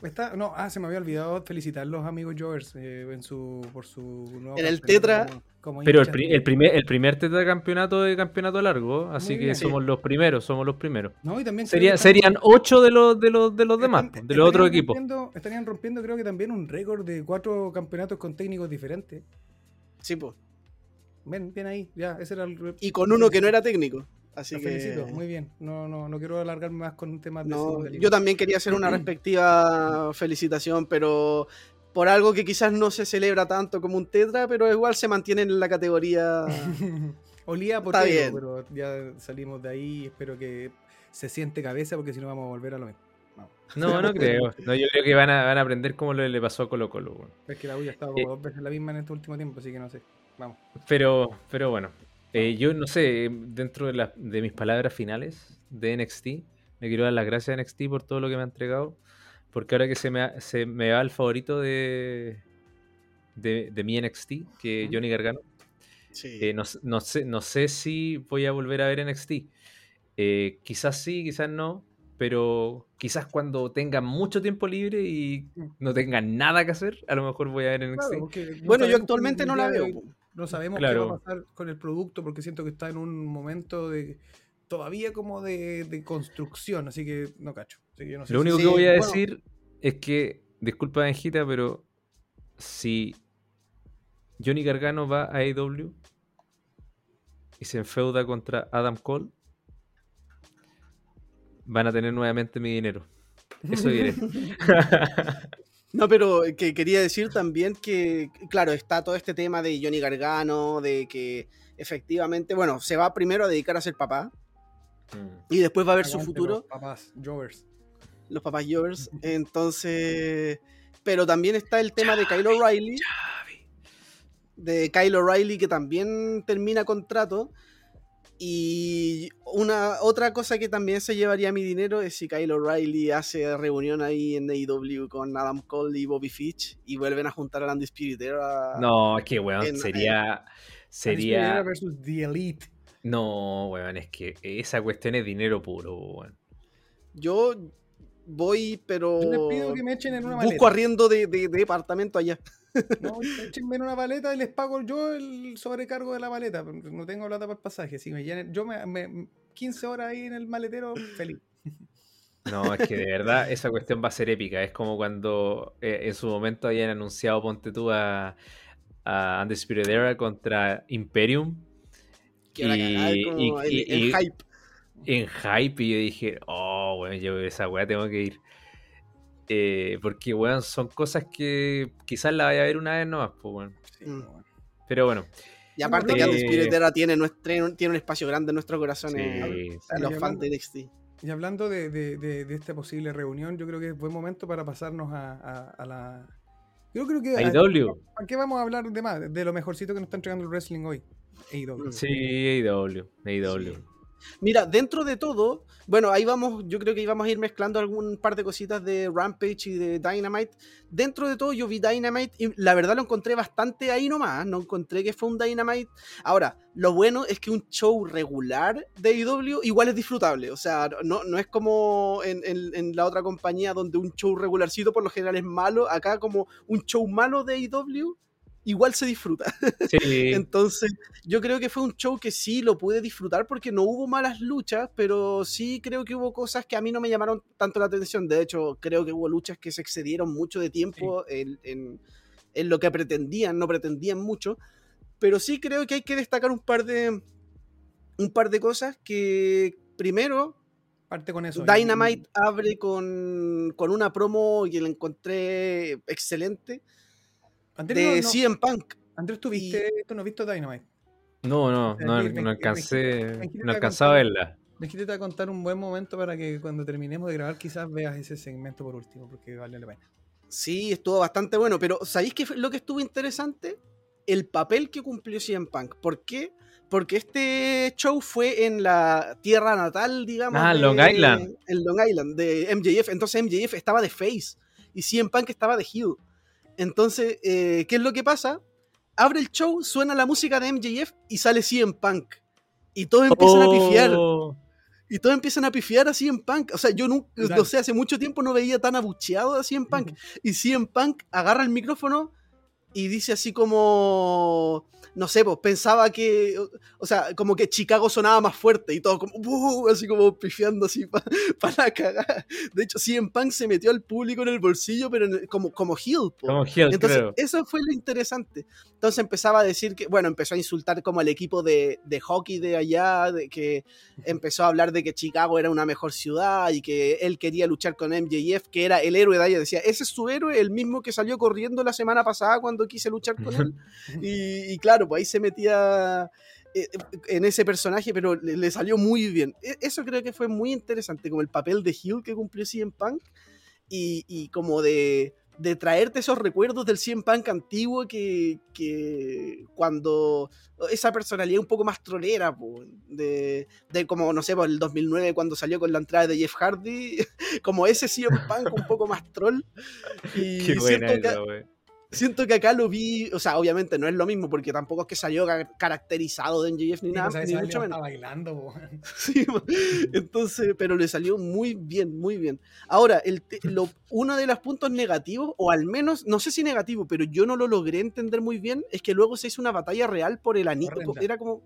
Está, no, ah, se me había olvidado felicitar a los amigos Jovers eh, en su, por su nuevo En el campeonato Tetra. como- como Pero el, hinchas pri- de- el primer, el primer tetracampeonato de campeonato largo, así Muy que bien. somos los primeros, somos los primeros. No, y también creo Sería, que están- serían ocho de los de los de los demás, están- de los otros estarían equipos. rompiendo- estarían rompiendo, creo que también un récord de cuatro campeonatos con técnicos diferentes. Sí, pues. Ven, bien ahí, ya, ese era el. Y con uno que no era técnico. Así Lo que. felicito, muy bien. No, no, no quiero alargarme más con temas de No, yo también quería hacer una respectiva felicitación, pero por algo que quizás no se celebra tanto como un tetra, pero igual se mantiene en la categoría. Olía por Está bien. pero ya salimos de ahí. Espero que se siente cabeza porque si no vamos a volver a lo mismo. Vamos. No, no creo. No, yo creo que van a, van a aprender cómo le, le pasó a Colo Colo. Es que la U ya estaba Eh. dos veces la misma en este último tiempo, así que no sé. Vamos. Pero, pero bueno, eh, yo no sé, dentro de, las- de mis palabras finales de NXT, me quiero dar las gracias a NXT por todo lo que me ha entregado, porque ahora que se me, ha- se me va el favorito de, de, de mi NXT, que es. Johnny Gargano, Sí. eh, no, sé, no sé si voy a volver a ver NXT. Eh, quizás sí, quizás no, pero quizás cuando tenga mucho tiempo libre y no tenga nada que hacer, a lo mejor voy a ver NXT. Claro, Bueno, yo actualmente no la veo. No sabemos qué va a pasar con el producto porque siento que está en un momento de todavía como de, de construcción, así que no cacho. Así que yo no sé Lo si- único sí, que voy a bueno. decir es que, disculpa Benjita, pero si Johnny Gargano va a AEW y se enfeuda contra Adam Cole, van a tener nuevamente mi dinero. Eso diré. No, pero que quería decir también que, claro, está todo este tema de Johnny Gargano, de que efectivamente, bueno, se va primero a dedicar a ser papá Mm. y después va a ver su futuro. los Papás, Jovers. los papás Jovers. Entonces, pero también está el tema de Kyle O'Reilly. De Kyle O'Reilly que también termina contrato. Y una otra cosa que también se llevaría mi dinero es si Kyle O'Reilly hace reunión ahí en AEW con Adam Cole y Bobby Fitch y vuelven a juntar a Andy Spirit Era- No, es que weón, En- sería. Undisputed Sería. Era versus The Elite. No, weón, es que esa cuestión es dinero puro, weón. Yo voy, pero Yo les pido que me echen en una busco maleta. arriendo de, de- de departamento allá. No, échenme en una maleta y les pago yo el sobrecargo de la maleta. pero No tengo plata para el pasaje. Si me llenen, yo me, me- 15 horas ahí en el maletero, feliz. No, es que de verdad esa cuestión va a ser épica. Es como cuando eh, en su momento habían anunciado, ponte tú, a, a Undisputed Era contra Imperium Y- como y- el, y- el y- hype. en hype y yo dije, oh, bueno, yo esa weá tengo que ir. Eh, porque, weón, son cosas que quizás la vaya a ver una vez nomás, pues, weón. Sí, Mm. bueno. Pero bueno, Y aparte Eh, que Undisputed Era tiene, nuestro, tiene un espacio grande en nuestro corazón sí, eh, sí. a los Y fans de NXT. Y hablando de, de- de- de esta posible reunión, yo creo que es buen momento para pasarnos a, a- a la. Yo creo que. AEW. ¿A qué vamos a hablar de más? De lo mejorcito que nos está entregando el wrestling hoy. AEW. Sí, AEW. AEW. Sí. Mira, dentro de todo, bueno, ahí vamos, yo creo que íbamos a ir mezclando algún par de cositas de Rampage y de Dynamite. Dentro de todo, yo vi Dynamite y la verdad lo encontré bastante ahí nomás, no encontré que fue un Dynamite. Ahora, lo bueno es que un show regular de AEW igual es disfrutable, o sea, no, no es como en, en- la otra compañía donde un show regularcito por lo general es malo, acá como un show malo de AEW igual se disfruta. Sí. Entonces, yo creo que fue un show que sí lo pude disfrutar porque no hubo malas luchas, pero sí creo que hubo cosas que a mí no me llamaron tanto la atención. De hecho, creo que hubo luchas que se excedieron mucho de tiempo en, en- en lo que pretendían, no pretendían mucho. Pero sí creo que hay que destacar un par de, un par de cosas que, primero, Parte con eso. Dynamite abre con, con una promo que la encontré excelente Andrés, de no, no. CM Punk. Andrés, ¿tú viste esto? ¿No has visto Dynamite? No, no, O sea, no, no alcancé, no alcanzaba a verla. Que te voy a contar un buen momento para que cuando terminemos de grabar quizás veas ese segmento por último, porque vale la pena. Sí, estuvo bastante bueno, pero ¿sabéis qué fue lo que estuvo interesante? El papel que cumplió CM Punk. ¿Por qué? Porque este show fue en la tierra natal, digamos. Ah, de- Long Island. En Long Island, de MJF. Entonces MJF estaba de face y CM Punk estaba de heel. Entonces, eh, ¿qué es lo que pasa? Abre el show, suena la música de MJF y sale CM Punk. Y todos empiezan a pifiar. Oh, Y todos empiezan a pifiar a CM Punk. O sea, yo nunca, no sé, hace mucho tiempo no veía tan abucheado a CM Punk. Y CM Punk agarra el micrófono y dice así como, no sé, pues pensaba que, o- sea, como que Chicago sonaba más fuerte y todo como, "Uh", así como pifiando así para cagar. De hecho, CM Punk se metió al público en el bolsillo, pero en como, como heel. po. Como heel, Entonces, creo. eso fue lo interesante. Entonces empezaba a decir que, bueno, empezó a insultar como al equipo de, de hockey de allá, de que empezó a hablar de que Chicago era una mejor ciudad y que él quería luchar con MJF, que era el héroe de allá. Decía, ese es su héroe, el mismo que salió corriendo la semana pasada cuando quise luchar con él. Y, y claro, pues ahí se metía eh, en ese personaje, pero le, le salió muy bien. E- Eso creo que fue muy interesante, como el papel de heel que cumplió CM Punk y, y como de, de traerte esos recuerdos del CM Punk antiguo que, que cuando esa personalidad un poco más trolera, po, de, de como, no sé, por el 2009 cuando salió con la entrada de Jeff Hardy, como ese CM Punk un poco más troll. Y Qué buena que- esa, wey. Siento que acá lo vi, o sea, obviamente no es lo mismo porque tampoco es que salió ca- caracterizado de MJF ni Sí, nada, pues, a ni mucho menos. bailando, po. Sí, entonces, pero le salió muy bien, muy bien. Ahora, el lo- uno de los puntos negativos, o al menos, no sé si negativo, pero yo no lo logré entender muy bien, es que luego se hizo una batalla real por el anillo. Era como.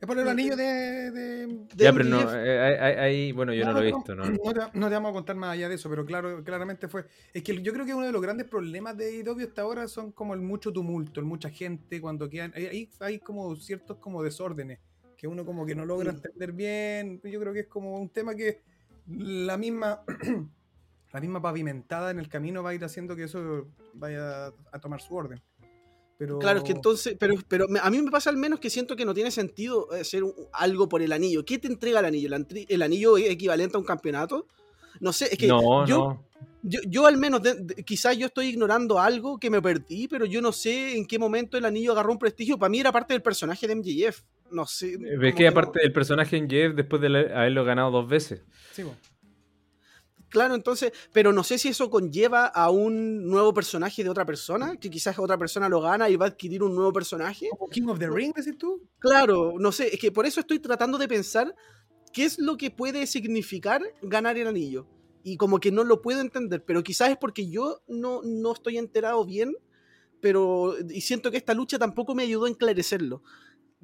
Es por el anillo de. de- de Ya, pero no, eh, hay- hay- hay- bueno, yo no, lo he visto, ¿no? No te, no te vamos a contar más allá de eso, pero claro, claramente fue. Es que yo creo que uno de los grandes problemas de AEW hasta ahora son como el mucho tumulto, el mucha gente, cuando quedan. Ahí ahí hay como ciertos como desórdenes que uno como que no logra entender bien. Yo creo que es como un tema que la misma. La misma pavimentada en el camino va a ir haciendo que eso vaya a tomar su orden. Pero... Claro, es que entonces, pero, pero a mí me pasa al menos que siento que no tiene sentido eh, hacer algo por el anillo. ¿Qué te entrega el anillo? ¿El, anillo es equivalente a un campeonato? No sé, es que no, yo, no. Yo, yo al menos, de- de- quizás yo estoy ignorando algo que me perdí, pero yo no sé en qué momento el anillo agarró un prestigio. Para mí era parte del personaje de MJF. No sé. Es como que aparte del personaje en Jeff, después de haberlo ganado dos veces. Sí. Claro, entonces, pero no sé si eso conlleva a un nuevo personaje de otra persona, que quizás otra persona lo gana y va a adquirir un nuevo personaje. Como King of the Ring, decís tú. Claro, no sé, es que por eso estoy tratando de pensar qué es lo que puede significar ganar el anillo. Y como que no lo puedo entender, pero quizás es porque yo no, no estoy enterado bien, pero y siento que esta lucha tampoco me ayudó a enclarecerlo.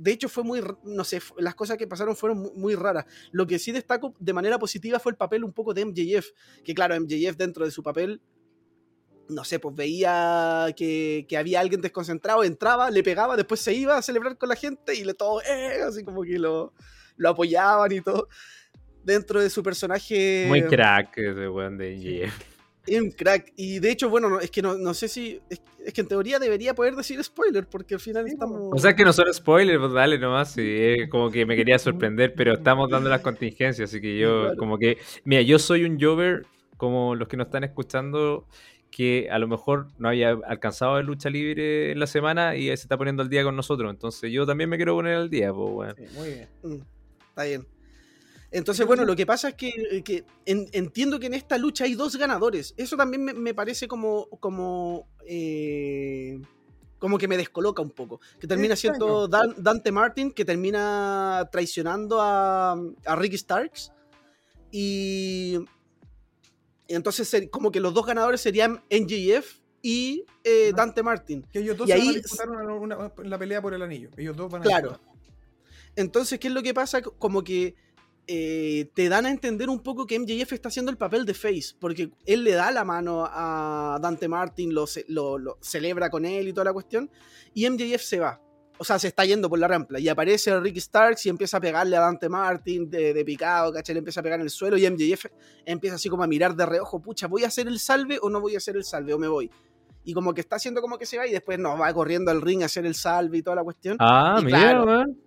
De hecho, fue muy, no sé, las cosas que pasaron fueron mu- muy raras. Lo que sí destaco de manera positiva fue el papel un poco de MJF, que claro, MJF dentro de su papel, no sé, pues veía que, que había alguien desconcentrado, entraba, le pegaba, después se iba a celebrar con la gente y le todo, eh, así como que lo, lo apoyaban y todo. Dentro de su personaje. Muy crack ese weón de Jeff. Es un crack. Y de hecho, bueno, no, es que no, no sé si. Es, es que en teoría debería poder decir spoiler, porque al final Sí, estamos. O sea que no son spoilers, pues dale nomás. Sí, como que me quería sorprender, pero estamos dando las contingencias, así que yo, Claro. como que. Mira, yo soy un Jover, como los que nos están escuchando, que a lo mejor no había alcanzado de lucha libre en la semana y se está poniendo al día con nosotros. Entonces yo también me quiero poner al día, pues. Sí, muy bien. Mm, está bien. Entonces, bueno, lo que pasa es que, que en- entiendo que en esta lucha hay dos ganadores. Eso también me, me parece como. como eh, como que me descoloca un poco. Que termina siendo Dan- Dante Martin, que termina traicionando a, a Ricky Starks. Y. y entonces, como que los dos ganadores serían NJF y eh. Dante Martin. Que ellos dos Y se van a ahí- una- una- la pelea por el anillo. Ellos dos van a Claro. disputar. Entonces, ¿qué es lo que pasa? Como que eh, te dan a entender un poco que MJF está haciendo el papel de Face, porque él le da la mano a Dante Martin, lo, ce- lo- lo celebra con él y toda la cuestión, y MJF se va. O sea, se está yendo por la rampla y aparece Ricky Starks y empieza a pegarle a Dante Martin de, de picado, ¿cachai? Le empieza a pegar en el suelo y MJF empieza así como a mirar de reojo, pucha, ¿voy a hacer el salve o no voy a hacer el salve o me voy? Y como que está haciendo como que se va y después no, va corriendo al ring a hacer el salve y toda la cuestión. Ah, Y mira, claro, weón.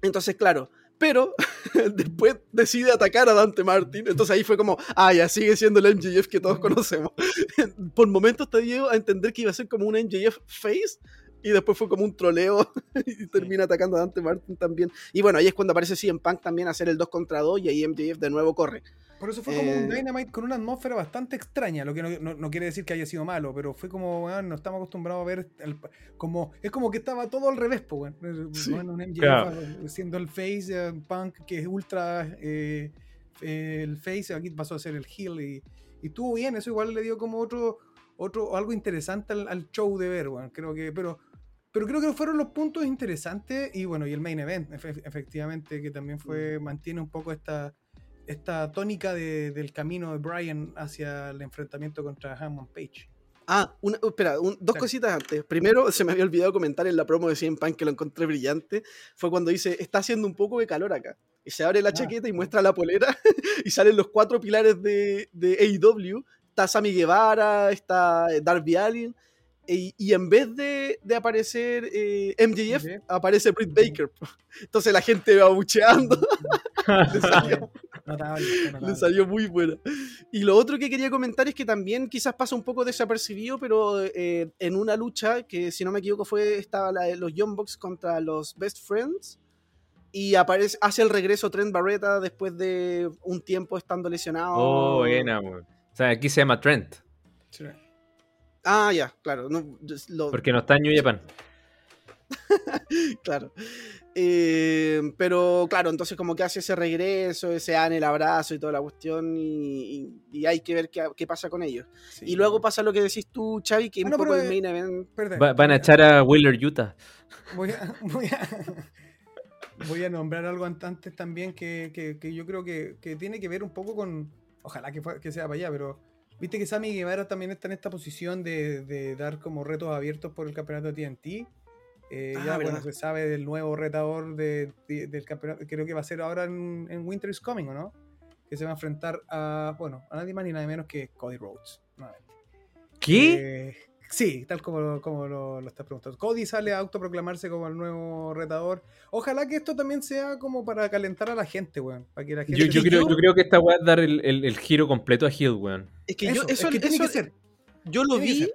entonces, claro, Pero después decide atacar a Dante Martin. Entonces ahí fue como, ah, ya sigue siendo el MJF que todos conocemos. Por momentos te dio a entender que iba a ser como un MJF face. Y después fue como un troleo y termina atacando a Dante Martin también. Y bueno, ahí es cuando aparece CM Punk también a hacer el 2 contra 2 y ahí MJF de nuevo corre. Por eso fue como un Eh, Dynamite con una atmósfera bastante extraña, lo que no, no- no quiere decir que haya sido malo, pero fue como, weón, no estamos acostumbrados a ver, el- como, es como que estaba todo al revés, pues, weón. Sí. Weón, un MJF Claro. siendo el face, eh, Punk que es ultra eh, eh, el face, aquí pasó a ser el heel y, y estuvo bien, eso igual le dio como otro, otro algo interesante al, al show de ver, weón, creo que, pero... Pero creo que fueron los puntos interesantes y bueno, y el main event, efe- efectivamente, que también fue, mantiene un poco esta, esta tónica de- del camino de Brian hacia el enfrentamiento contra Hammond Page. Ah, una- espera, un- dos cositas antes. Primero, se me había olvidado comentar en la promo de CM Punk que lo encontré brillante. Fue cuando dice, está haciendo un poco de calor acá. Y se abre la Ah. chaqueta y muestra la polera y salen los cuatro pilares de, de AEW. Está Sammy Guevara, está eh, Darby Allin. Y, y en vez de, de aparecer eh, MJF, aparece Britt Baker. Entonces la gente va bucheando. le, salió, Notable, notable. le salió muy buena. Y lo otro que quería comentar es que también quizás pasa un poco desapercibido, pero eh, en una lucha que, si no me equivoco, fue estaba la de los Young Bucks contra los Best Friends. Y aparece, hace el regreso Trent Barreta después de un tiempo estando lesionado. Oh, buena. O sea, aquí se llama Trent, Sí. Ah, ya, claro. no, lo- porque no está en New Japan. claro. Eh, pero claro, entonces como que hace ese regreso, ese dan el abrazo y toda la cuestión y, y- y hay que ver qué, qué pasa con ellos. Sí. Y luego pasa lo que decís tú, Xavi, que es Ah, un no, poco pero, el main event. Va- van a echar a Wheeler Utah. Voy a, voy a, voy a nombrar algo an- antes también que, que- que yo creo que, que tiene que ver un poco con. Ojalá que, fue- que sea para allá, pero viste que Sammy Guevara también está en esta posición de, de dar como retos abiertos por el campeonato de TNT. Eh, Ah, ya, bueno, se sabe del nuevo retador de- de- del campeonato. Creo que va a ser ahora en, en Winter is Coming, ¿o no? Que se va a enfrentar a, bueno, a nadie más ni nadie menos que Cody Rhodes. nuevamente. ¿Qué? Eh, sí, tal como, lo- como lo, lo estás preguntando. Cody sale a autoproclamarse como el nuevo retador. Ojalá que esto también sea como para calentar a la gente, weón. Para que la gente Yo, yo creo, yo- creo que esta weá es dar el, el- el giro completo a Hill, weón. Es que eso, yo, eso, es que tiene eso- que ser. yo lo vi,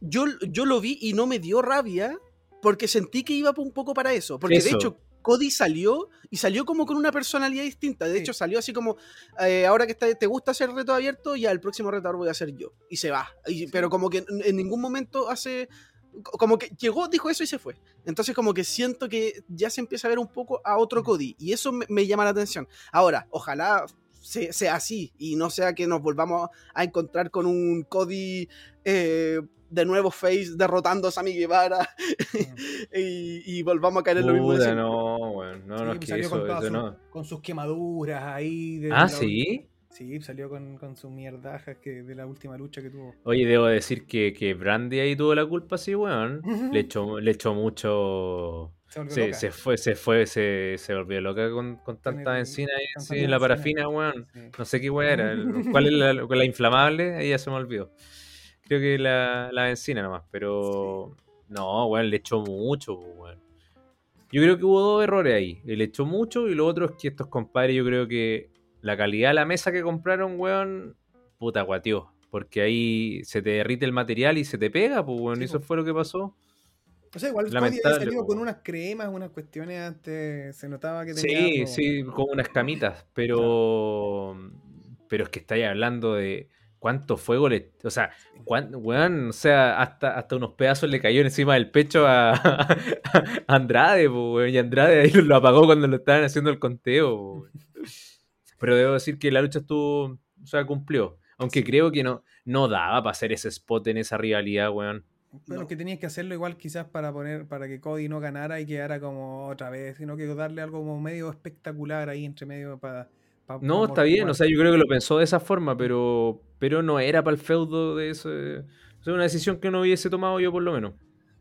yo, yo lo vi y no me dio rabia porque sentí que iba un poco para eso. Porque de hecho, Cody salió y salió como con una personalidad distinta. De Sí. hecho, salió así como, eh, ahora que está- te gusta hacer reto abierto, ya el próximo retador voy a ser yo. Y se va. Y- Pero como que en, en ningún momento hace... co- Como que llegó, dijo eso y se fue. Entonces como que siento que ya se empieza a ver un poco a otro Cody. Y eso me, me llama la atención. Ahora, ojalá se- sea así y no sea que nos volvamos a encontrar con un Cody eh, de nuevo face derrotando a Sammy Guevara y, y volvamos a caer en lo mismo de no, weón. No, Sí, no, es pues que salió con, eso, eso sus- no. con sus quemaduras ahí. de Ah, la- sí. Sí, salió con, con su mierdaja que de la última lucha que tuvo. Oye, debo decir que, que Brandy ahí tuvo la culpa, sí, weón. Le echó, le echó mucho. Se volvió Se, loca. se fue, se fue, se, se volvió loca con, con tanta ahí, tanta sí, la parafina, weón. Sí. No sé qué weón era. ¿Cuál es la, la inflamable? Ahí ya se me olvidó. Creo que la, la benzina nomás, pero. No, weón, le echó mucho, weón. Yo creo que hubo dos errores ahí. Le echó mucho y lo otro es que estos compadres, yo creo que la calidad de la mesa que compraron, weón, puta guatió. Porque ahí se te derrite el material y se te pega, pues, weón. Sí, y eso po. fue lo que pasó. O sea, igual Lamentable, había salido con unas cremas, unas cuestiones antes. Se notaba que tenía. Sí, algo- sí, como unas camitas, pero pero es que estáis hablando de cuánto fuego le, o sea, cuán- weón, o sea, hasta, hasta unos pedazos le cayó encima del pecho a, a Andrade, weón, y Andrade ahí lo apagó cuando lo estaban haciendo el conteo. weón. Pero debo decir que la lucha estuvo, o sea, cumplió, aunque creo que no no daba para hacer ese spot en esa rivalidad, weón. Bueno, No. que tenías que hacerlo igual quizás para poner, para que Cody no ganara y quedara como otra vez, sino que darle algo como medio espectacular ahí entre medio para. para No, está bien, o sea, yo creo que lo pensó de esa forma, pero, pero no era para el feudo de eso. O sea, una decisión que no hubiese tomado yo por lo menos.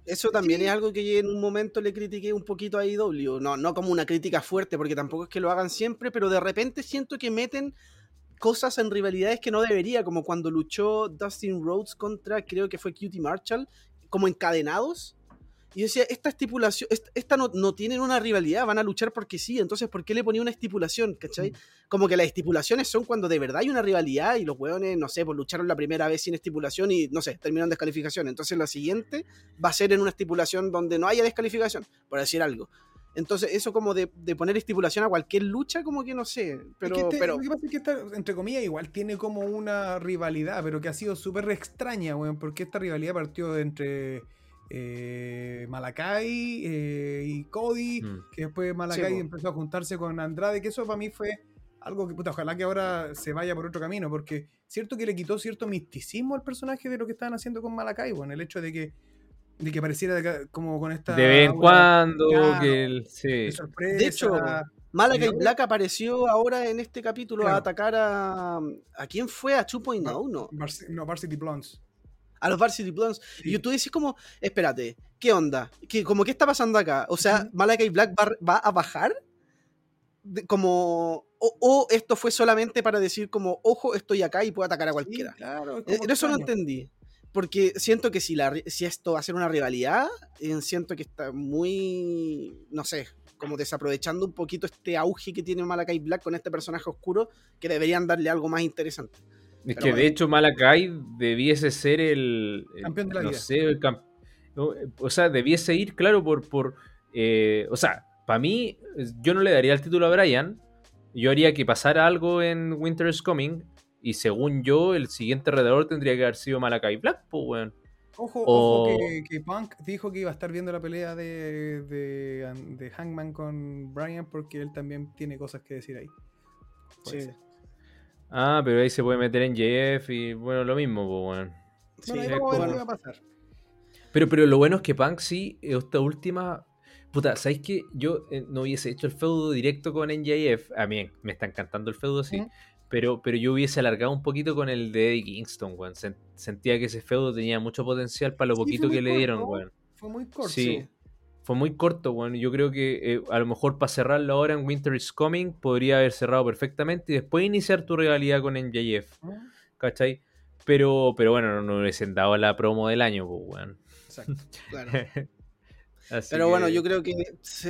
Eso también es algo que en un momento le critiqué un poquito a IW. No, no como una crítica fuerte, porque tampoco es que lo hagan siempre, pero de repente siento que meten cosas en rivalidades que no debería, como cuando luchó Dustin Rhodes contra, creo que fue Cutie Marshall, como encadenados. Y decía, esta estipulación, esta, esta no, no tienen una rivalidad, van a luchar porque sí, entonces ¿por qué le ponía una estipulación? ¿Cachai? Como que las estipulaciones son cuando de verdad hay una rivalidad y los hueones, no sé, pues lucharon la primera vez sin estipulación y, no sé, terminaron descalificación. Entonces la siguiente va a ser en una estipulación donde no haya descalificación, por decir algo. Entonces, eso como de, de poner estipulación a cualquier lucha, como que no sé. Pero, Es que este- pero lo que pasa es que esta, entre comillas, igual tiene como una rivalidad, pero que ha sido súper extraña, weón, porque esta rivalidad partió entre eh, Malakai eh, y Cody, Mm. que después Malakai empezó a juntarse con Andrade, que eso para mí fue algo que, puta, ojalá que ahora se vaya por otro camino, porque cierto que le quitó cierto misticismo al personaje de lo que estaban haciendo con Malakai, bueno, el hecho de que, de que pareciera como con esta... De vez en cuando, claro, que el- sí. de sorpresa. De hecho, Malakai Y Black apareció ahora en este capítulo a atacar a. ¿A quién fue? ¿A 2.0? No, Vars- no, Varsity Blondes. a los Varsity Blondes. Y tú decís como, espérate, ¿qué onda? ¿Qué, como, ¿Qué está pasando acá? O sea, Ujú. ¿Malakai Black va, va a bajar? De- como, o, o esto fue solamente para decir como, ojo, estoy acá y puedo atacar a cualquiera. Sí, claro, es Eh, Eso no entendí. Porque siento que si, la, si esto va a ser una rivalidad, eh, siento que está muy, no sé, como desaprovechando un poquito este auge que tiene Malakai Black con este personaje oscuro, que deberían darle algo más interesante. Es Pero que de hecho Malakai debiese ser el, el- Campeón de la no vida. sé, el cam- no, o sea, debiese ir, claro, por, por eh, o sea, para mí, yo no le daría el título a Brian, yo haría que pasara algo en Winter is Coming, y según yo, el siguiente redador tendría que haber sido Malakai Black, pues, weón. Ojo, O- ojo que, que Punk dijo que iba a estar viendo la pelea de, de, de Hangman con Brian porque él también tiene cosas que decir ahí. Puede Sí. ser. Ah, pero ahí se puede meter en JF y bueno, lo mismo, pues, weón. Sí, Bueno, ahí vamos a ver qué va a pasar. Pero, pero lo bueno es que Punk sí, esta última. Puta, ¿sabéis que yo eh, no hubiese hecho el feudo directo con NJF? A mí me está encantando el feudo, sí. Pero, pero yo hubiese alargado un poquito con el de Eddie Kingston, weón. Sen- Sentía que ese feudo tenía mucho potencial para lo Sí, poquito que le dieron, weón. Fue muy corto. Sí. Fue muy corto, weón. Yo creo que eh, a lo mejor para cerrarlo ahora en Winter is Coming podría haber cerrado perfectamente y después iniciar tu rivalidad con NJF, ¿no? ¿cachai? Pero, pero bueno, no, no hubiesen dado la promo del año, pues, weón. Exacto. Claro. Así Pero bueno, que- yo creo que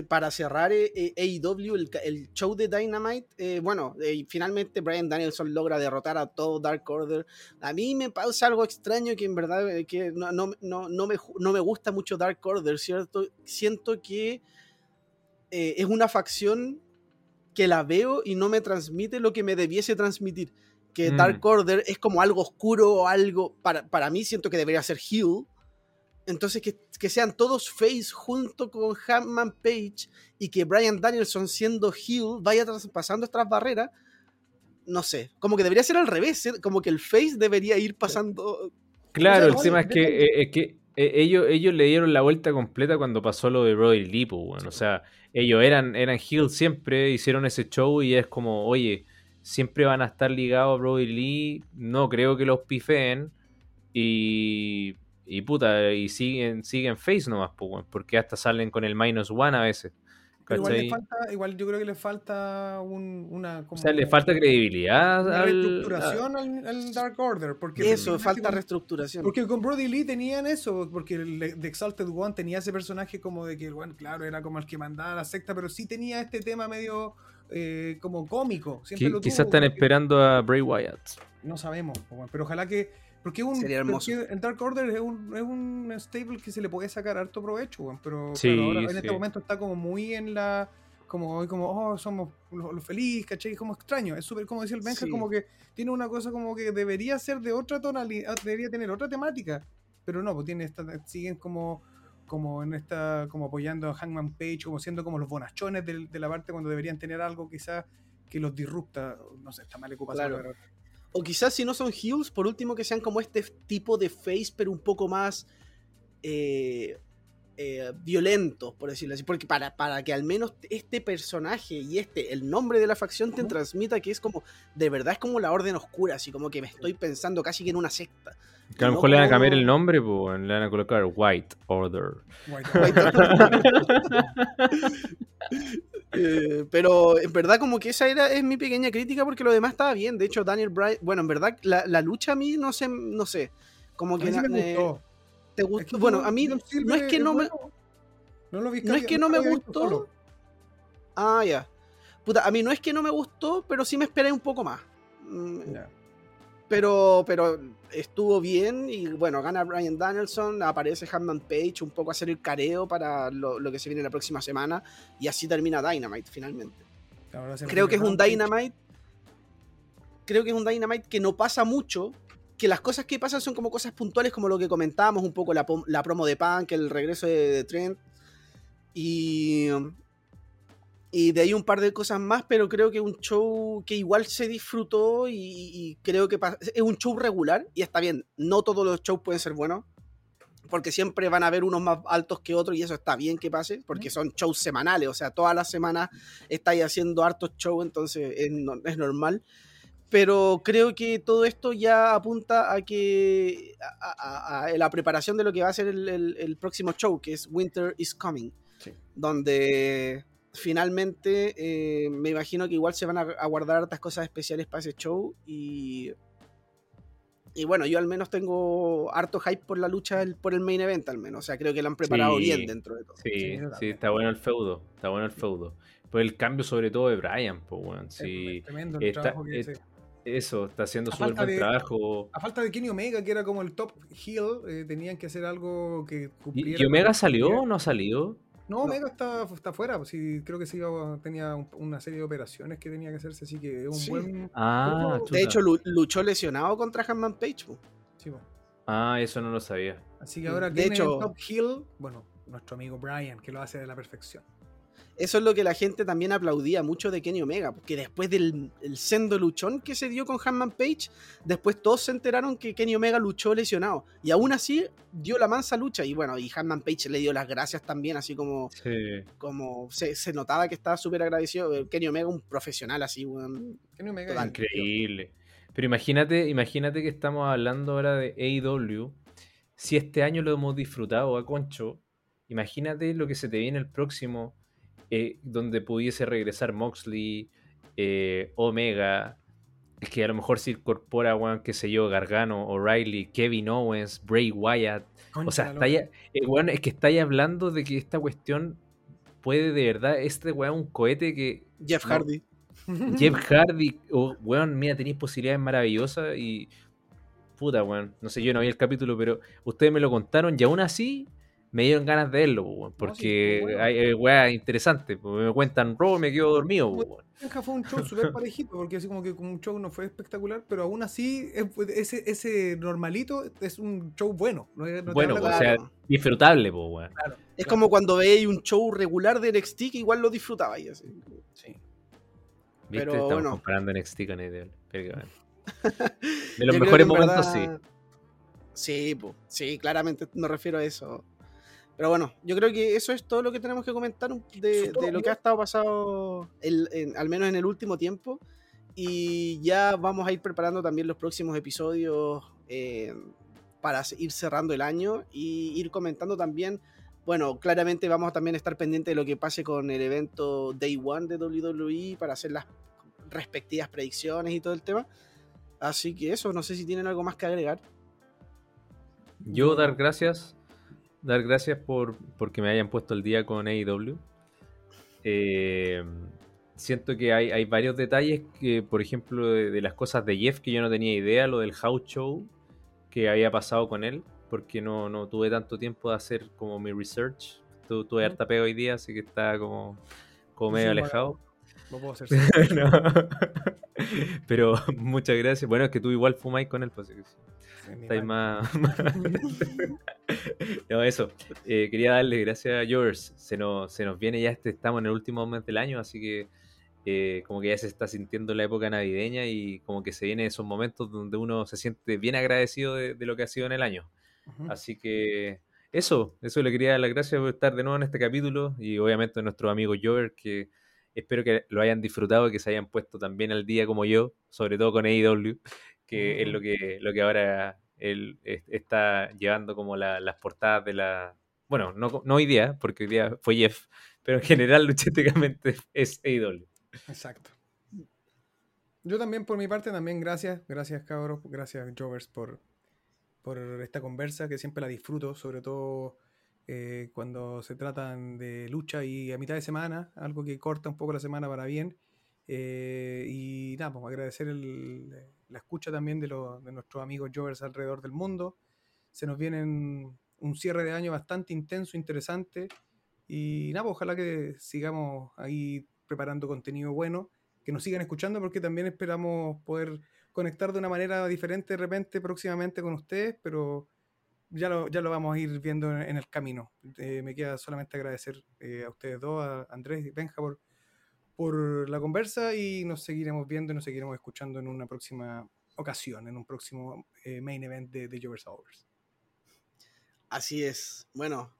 para cerrar eh, eh, AEW, el, show de Dynamite, eh, bueno, eh, finalmente Brian Danielson logra derrotar a todo Dark Order. A mí me pasa algo extraño que en verdad que no, no, no, no me, no me gusta mucho Dark Order, ¿cierto? Siento que es una facción que la veo y no me transmite lo que me debiese transmitir. Que Mm. Dark Order es como algo oscuro o algo, para, para mí siento que debería ser heel. Entonces que, que sean todos face junto con Hanman Page y que Brian Danielson siendo heel vaya traspasando estas barreras, no sé, como que debería ser al revés, ¿eh? como que el face debería ir pasando... Claro, el tema es que, eh, es que eh, ellos, ellos le dieron la vuelta completa cuando pasó lo de Brody Lee, pues, weón. O sea, ellos eran, eran heel siempre, hicieron ese show y es como, oye, siempre van a estar ligados a Brody Lee, no creo que los pifeen y, y puta, y siguen, siguen face nomás, pues, porque hasta salen con el minus one a veces. Pero igual, le ¿cachai? falta, igual yo creo que le falta un- una O sea, le falta credibilidad una al, reestructuración al, al Dark Order. Porque Eso, falta con- reestructuración. Porque con Brody Lee tenían eso, porque el de Exalted One tenía ese personaje como de que, bueno, claro, era como el que mandaba a la secta, pero sí tenía este tema medio eh, como cómico. Siempre Qui- lo Quizás tuvo, están porque esperando a Bray Wyatt. No sabemos, pero ojalá que. Porque, es un, Sería hermoso. porque el Dark Order es un, es un stable que se le puede sacar harto provecho, bueno, pero Sí, claro, ahora en sí. este momento está como muy en la. Como, como oh, somos los lo feliz, ¿cachai? Como extraño. Es súper, como decía el Benja, Sí. como que tiene una cosa como que debería ser de otra tonalidad, debería tener otra temática. Pero no, pues tiene esta, siguen como, como en esta, como apoyando a Hangman Page, como siendo como los bonachones del- de, la parte cuando deberían tener algo quizás que los disrupta. No sé, está mal ocupado. Claro. O quizás si no son heels, por último que sean como este tipo de face, pero un poco más eh, eh, violentos, por decirlo así. Porque para, para que al menos este personaje y este, el nombre de la facción, te transmita que es como, de verdad es como la orden oscura, así como que me estoy pensando casi que en una secta. Que a lo No mejor le van a cambiar el nombre, pues, le van a colocar White Order. Eh, pero en verdad como que esa era es mi pequeña crítica porque lo demás estaba bien. De hecho, Daniel Bryan, bueno, en verdad la, la lucha a mí no sé, no sé. Como A que mí sí na- me eh, gustó. te Es gustó. que bueno, a mí no es que no me bueno, No, lo vi No es que no me gustó. solo. Ah, ya. Puta, a mí no es que no me gustó, pero sí me esperé un poco más. Mm, Ya. Pero, pero estuvo bien y bueno, gana Brian Danielson, aparece Hanman Page, un poco a hacer el careo para lo, lo que se viene la próxima semana y así termina Dynamite finalmente. Creo que es un. Dynamite. Creo que es un Dynamite que no pasa mucho. Que las cosas que pasan son como cosas puntuales, como lo que comentábamos, un poco la, la promo de Punk, el regreso de, de Trent. Y. Y de ahí un par de cosas más, pero creo que un show que igual se disfrutó y, y creo que es un show regular y está bien. No todos los shows pueden ser buenos, porque siempre van a haber unos más altos que otros y eso está bien que pase, porque son shows semanales, o sea, todas las semanas estáis haciendo hartos shows, entonces es, es normal. Pero creo que todo esto ya apunta a que a, a- a la preparación de lo que va a ser el, el- el próximo show, que es Winter is Coming, Sí. donde finalmente eh, me imagino que igual se van a, a guardar hartas cosas especiales para ese show y y bueno, yo al menos tengo harto hype por la lucha por el main event al menos, o sea, creo que lo han preparado Sí. bien dentro de todo. Sí, Sí, está bueno el feudo. Está bueno el feudo. Pues el cambio sobre todo de Brian, pues. Es Sí. tremendo el está- trabajo que es- hace. Eso, está haciendo súper buen de- trabajo. A falta de Kenny Omega, que era como el top heel, eh, tenían que hacer algo que ¿Y, cumpliera. y Omega salió o no ha salido? No, Omega está, está fuera. pues sí, creo que sí tenía un- una serie de operaciones que tenía que hacerse, así que es un Sí. buen. Ah, De chuta. Hecho, lu- luchó lesionado contra Hanman Page. po. sí, po. Ah, eso no lo sabía. Así que ahora De ¿quién es el hecho- top heel, bueno, nuestro amigo Brian, que lo hace de la perfección. Eso es lo que la gente también aplaudía mucho de Kenny Omega, porque después del el sendo luchón que se dio con Hanman Page, después todos se enteraron que Kenny Omega luchó lesionado. Y aún así dio la mansa lucha. Y bueno, y Hanman Page le dio las gracias también, así como, Sí. como se, se notaba que estaba súper agradecido. Eh, Kenny Omega, un profesional así, weón. Kenny Omega. Total. Increíble. Pero imagínate, imagínate que estamos hablando ahora de AEW. Si este año lo hemos disfrutado a Concho, imagínate lo que se te viene el próximo, eh, donde pudiese regresar Moxley, eh, Omega, que a lo mejor se incorpora, weón, qué sé yo, Gargano, O'Reilly, Kevin Owens, Bray Wyatt. O sea, está ya, eh, weón, es que estáis hablando de que esta cuestión puede de verdad, este weón, un cohete que Jeff No. Hardy. Jeff Hardy, oh, weón, mira, tenéis posibilidades maravillosas y. Puta, weón. No sé, yo no vi el capítulo, pero ustedes me lo contaron y aún así me dieron ganas de verlo, weón. Porque estuvo bueno. hay weas interesantes. pues, Me cuentan robo y me quedo dormido, weón. Fue un show súper parejito, porque así como que un show no fue espectacular, pero aún así es- ese, ese normalito es un show bueno. no no Bueno, o sea, disfrutable, po, weón. Es como cuando veis un show regular de NXT que igual lo disfrutabais. así. Sí. ¿Viste? Pero Estamos bueno. comparando NXT con AEW. Pero que bueno. De los mejores momentos, verdad- Sí, po. sí, claramente me refiero a eso. Pero bueno, yo creo que eso es todo lo que tenemos que comentar de, de lo que ha estado pasado, el- en- al menos en el último tiempo. Y ya vamos a ir preparando también los próximos episodios eh, para ir cerrando el año y ir comentando también. Bueno, claramente vamos a también estar pendientes de lo que pase con el evento Day One de WWE para hacer las respectivas predicciones y todo el tema. Así que eso, no sé si tienen algo más que agregar. Yo dar gracias, dar gracias por porque me hayan puesto el día con AEW. Eh, siento que hay, hay varios detalles que, por ejemplo, de, de las cosas de Jeff que yo no tenía idea, lo del house show que había pasado con él, porque no, no tuve tanto tiempo de hacer como mi research. Tu- tuve harta pega hoy día, así que estaba como, medio alejado. No puedo hacer No. Pero muchas gracias. Bueno, es que tú igual fumáis con él, pues. Estáis más. no, eso. Eh, quería darle gracias a George. Se nos, se nos viene ya este, estamos en el último mes del año, así que eh, como que ya se está sintiendo la época navideña y como que se vienen esos momentos donde uno se siente bien agradecido de, de lo que ha sido en el año. Así que eso, eso le quería dar las gracias por estar de nuevo en este capítulo y obviamente a nuestro amigo Jover que espero que lo hayan disfrutado y que se hayan puesto también al día como yo, sobre todo con AEW, que es lo que, lo que ahora él es- está llevando como la- las portadas de la... Bueno, no, no hoy día, porque hoy día fue Jeff, pero en general luchísticamente es AEW. Exacto. Yo también, por mi parte, también gracias, gracias cabros, gracias Jovers por, por esta conversa que siempre la disfruto, sobre todo eh, cuando se tratan de lucha y a mitad de semana, algo que corta un poco la semana para bien. Eh, y nada, pues agradecer el- la escucha también de, los- de nuestros amigos Jovers alrededor del mundo. Se nos viene un cierre de año bastante intenso, interesante. Y nada, pues ojalá que sigamos ahí preparando contenido bueno, que nos sigan escuchando porque también esperamos poder conectar de una manera diferente de repente próximamente con ustedes, pero ya lo, ya lo vamos a ir viendo en, en el camino. Eh, me queda solamente agradecer eh, a ustedes dos, a Andrés y Benja, por, por la conversa y nos seguiremos viendo y nos seguiremos escuchando en una próxima ocasión, en un próximo eh, main event de, de Jovers Hours. Así es. Bueno,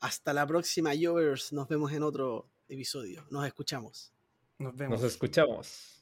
hasta la próxima, Jovers. Nos vemos en otro episodio. Nos escuchamos. Nos vemos. Nos escuchamos.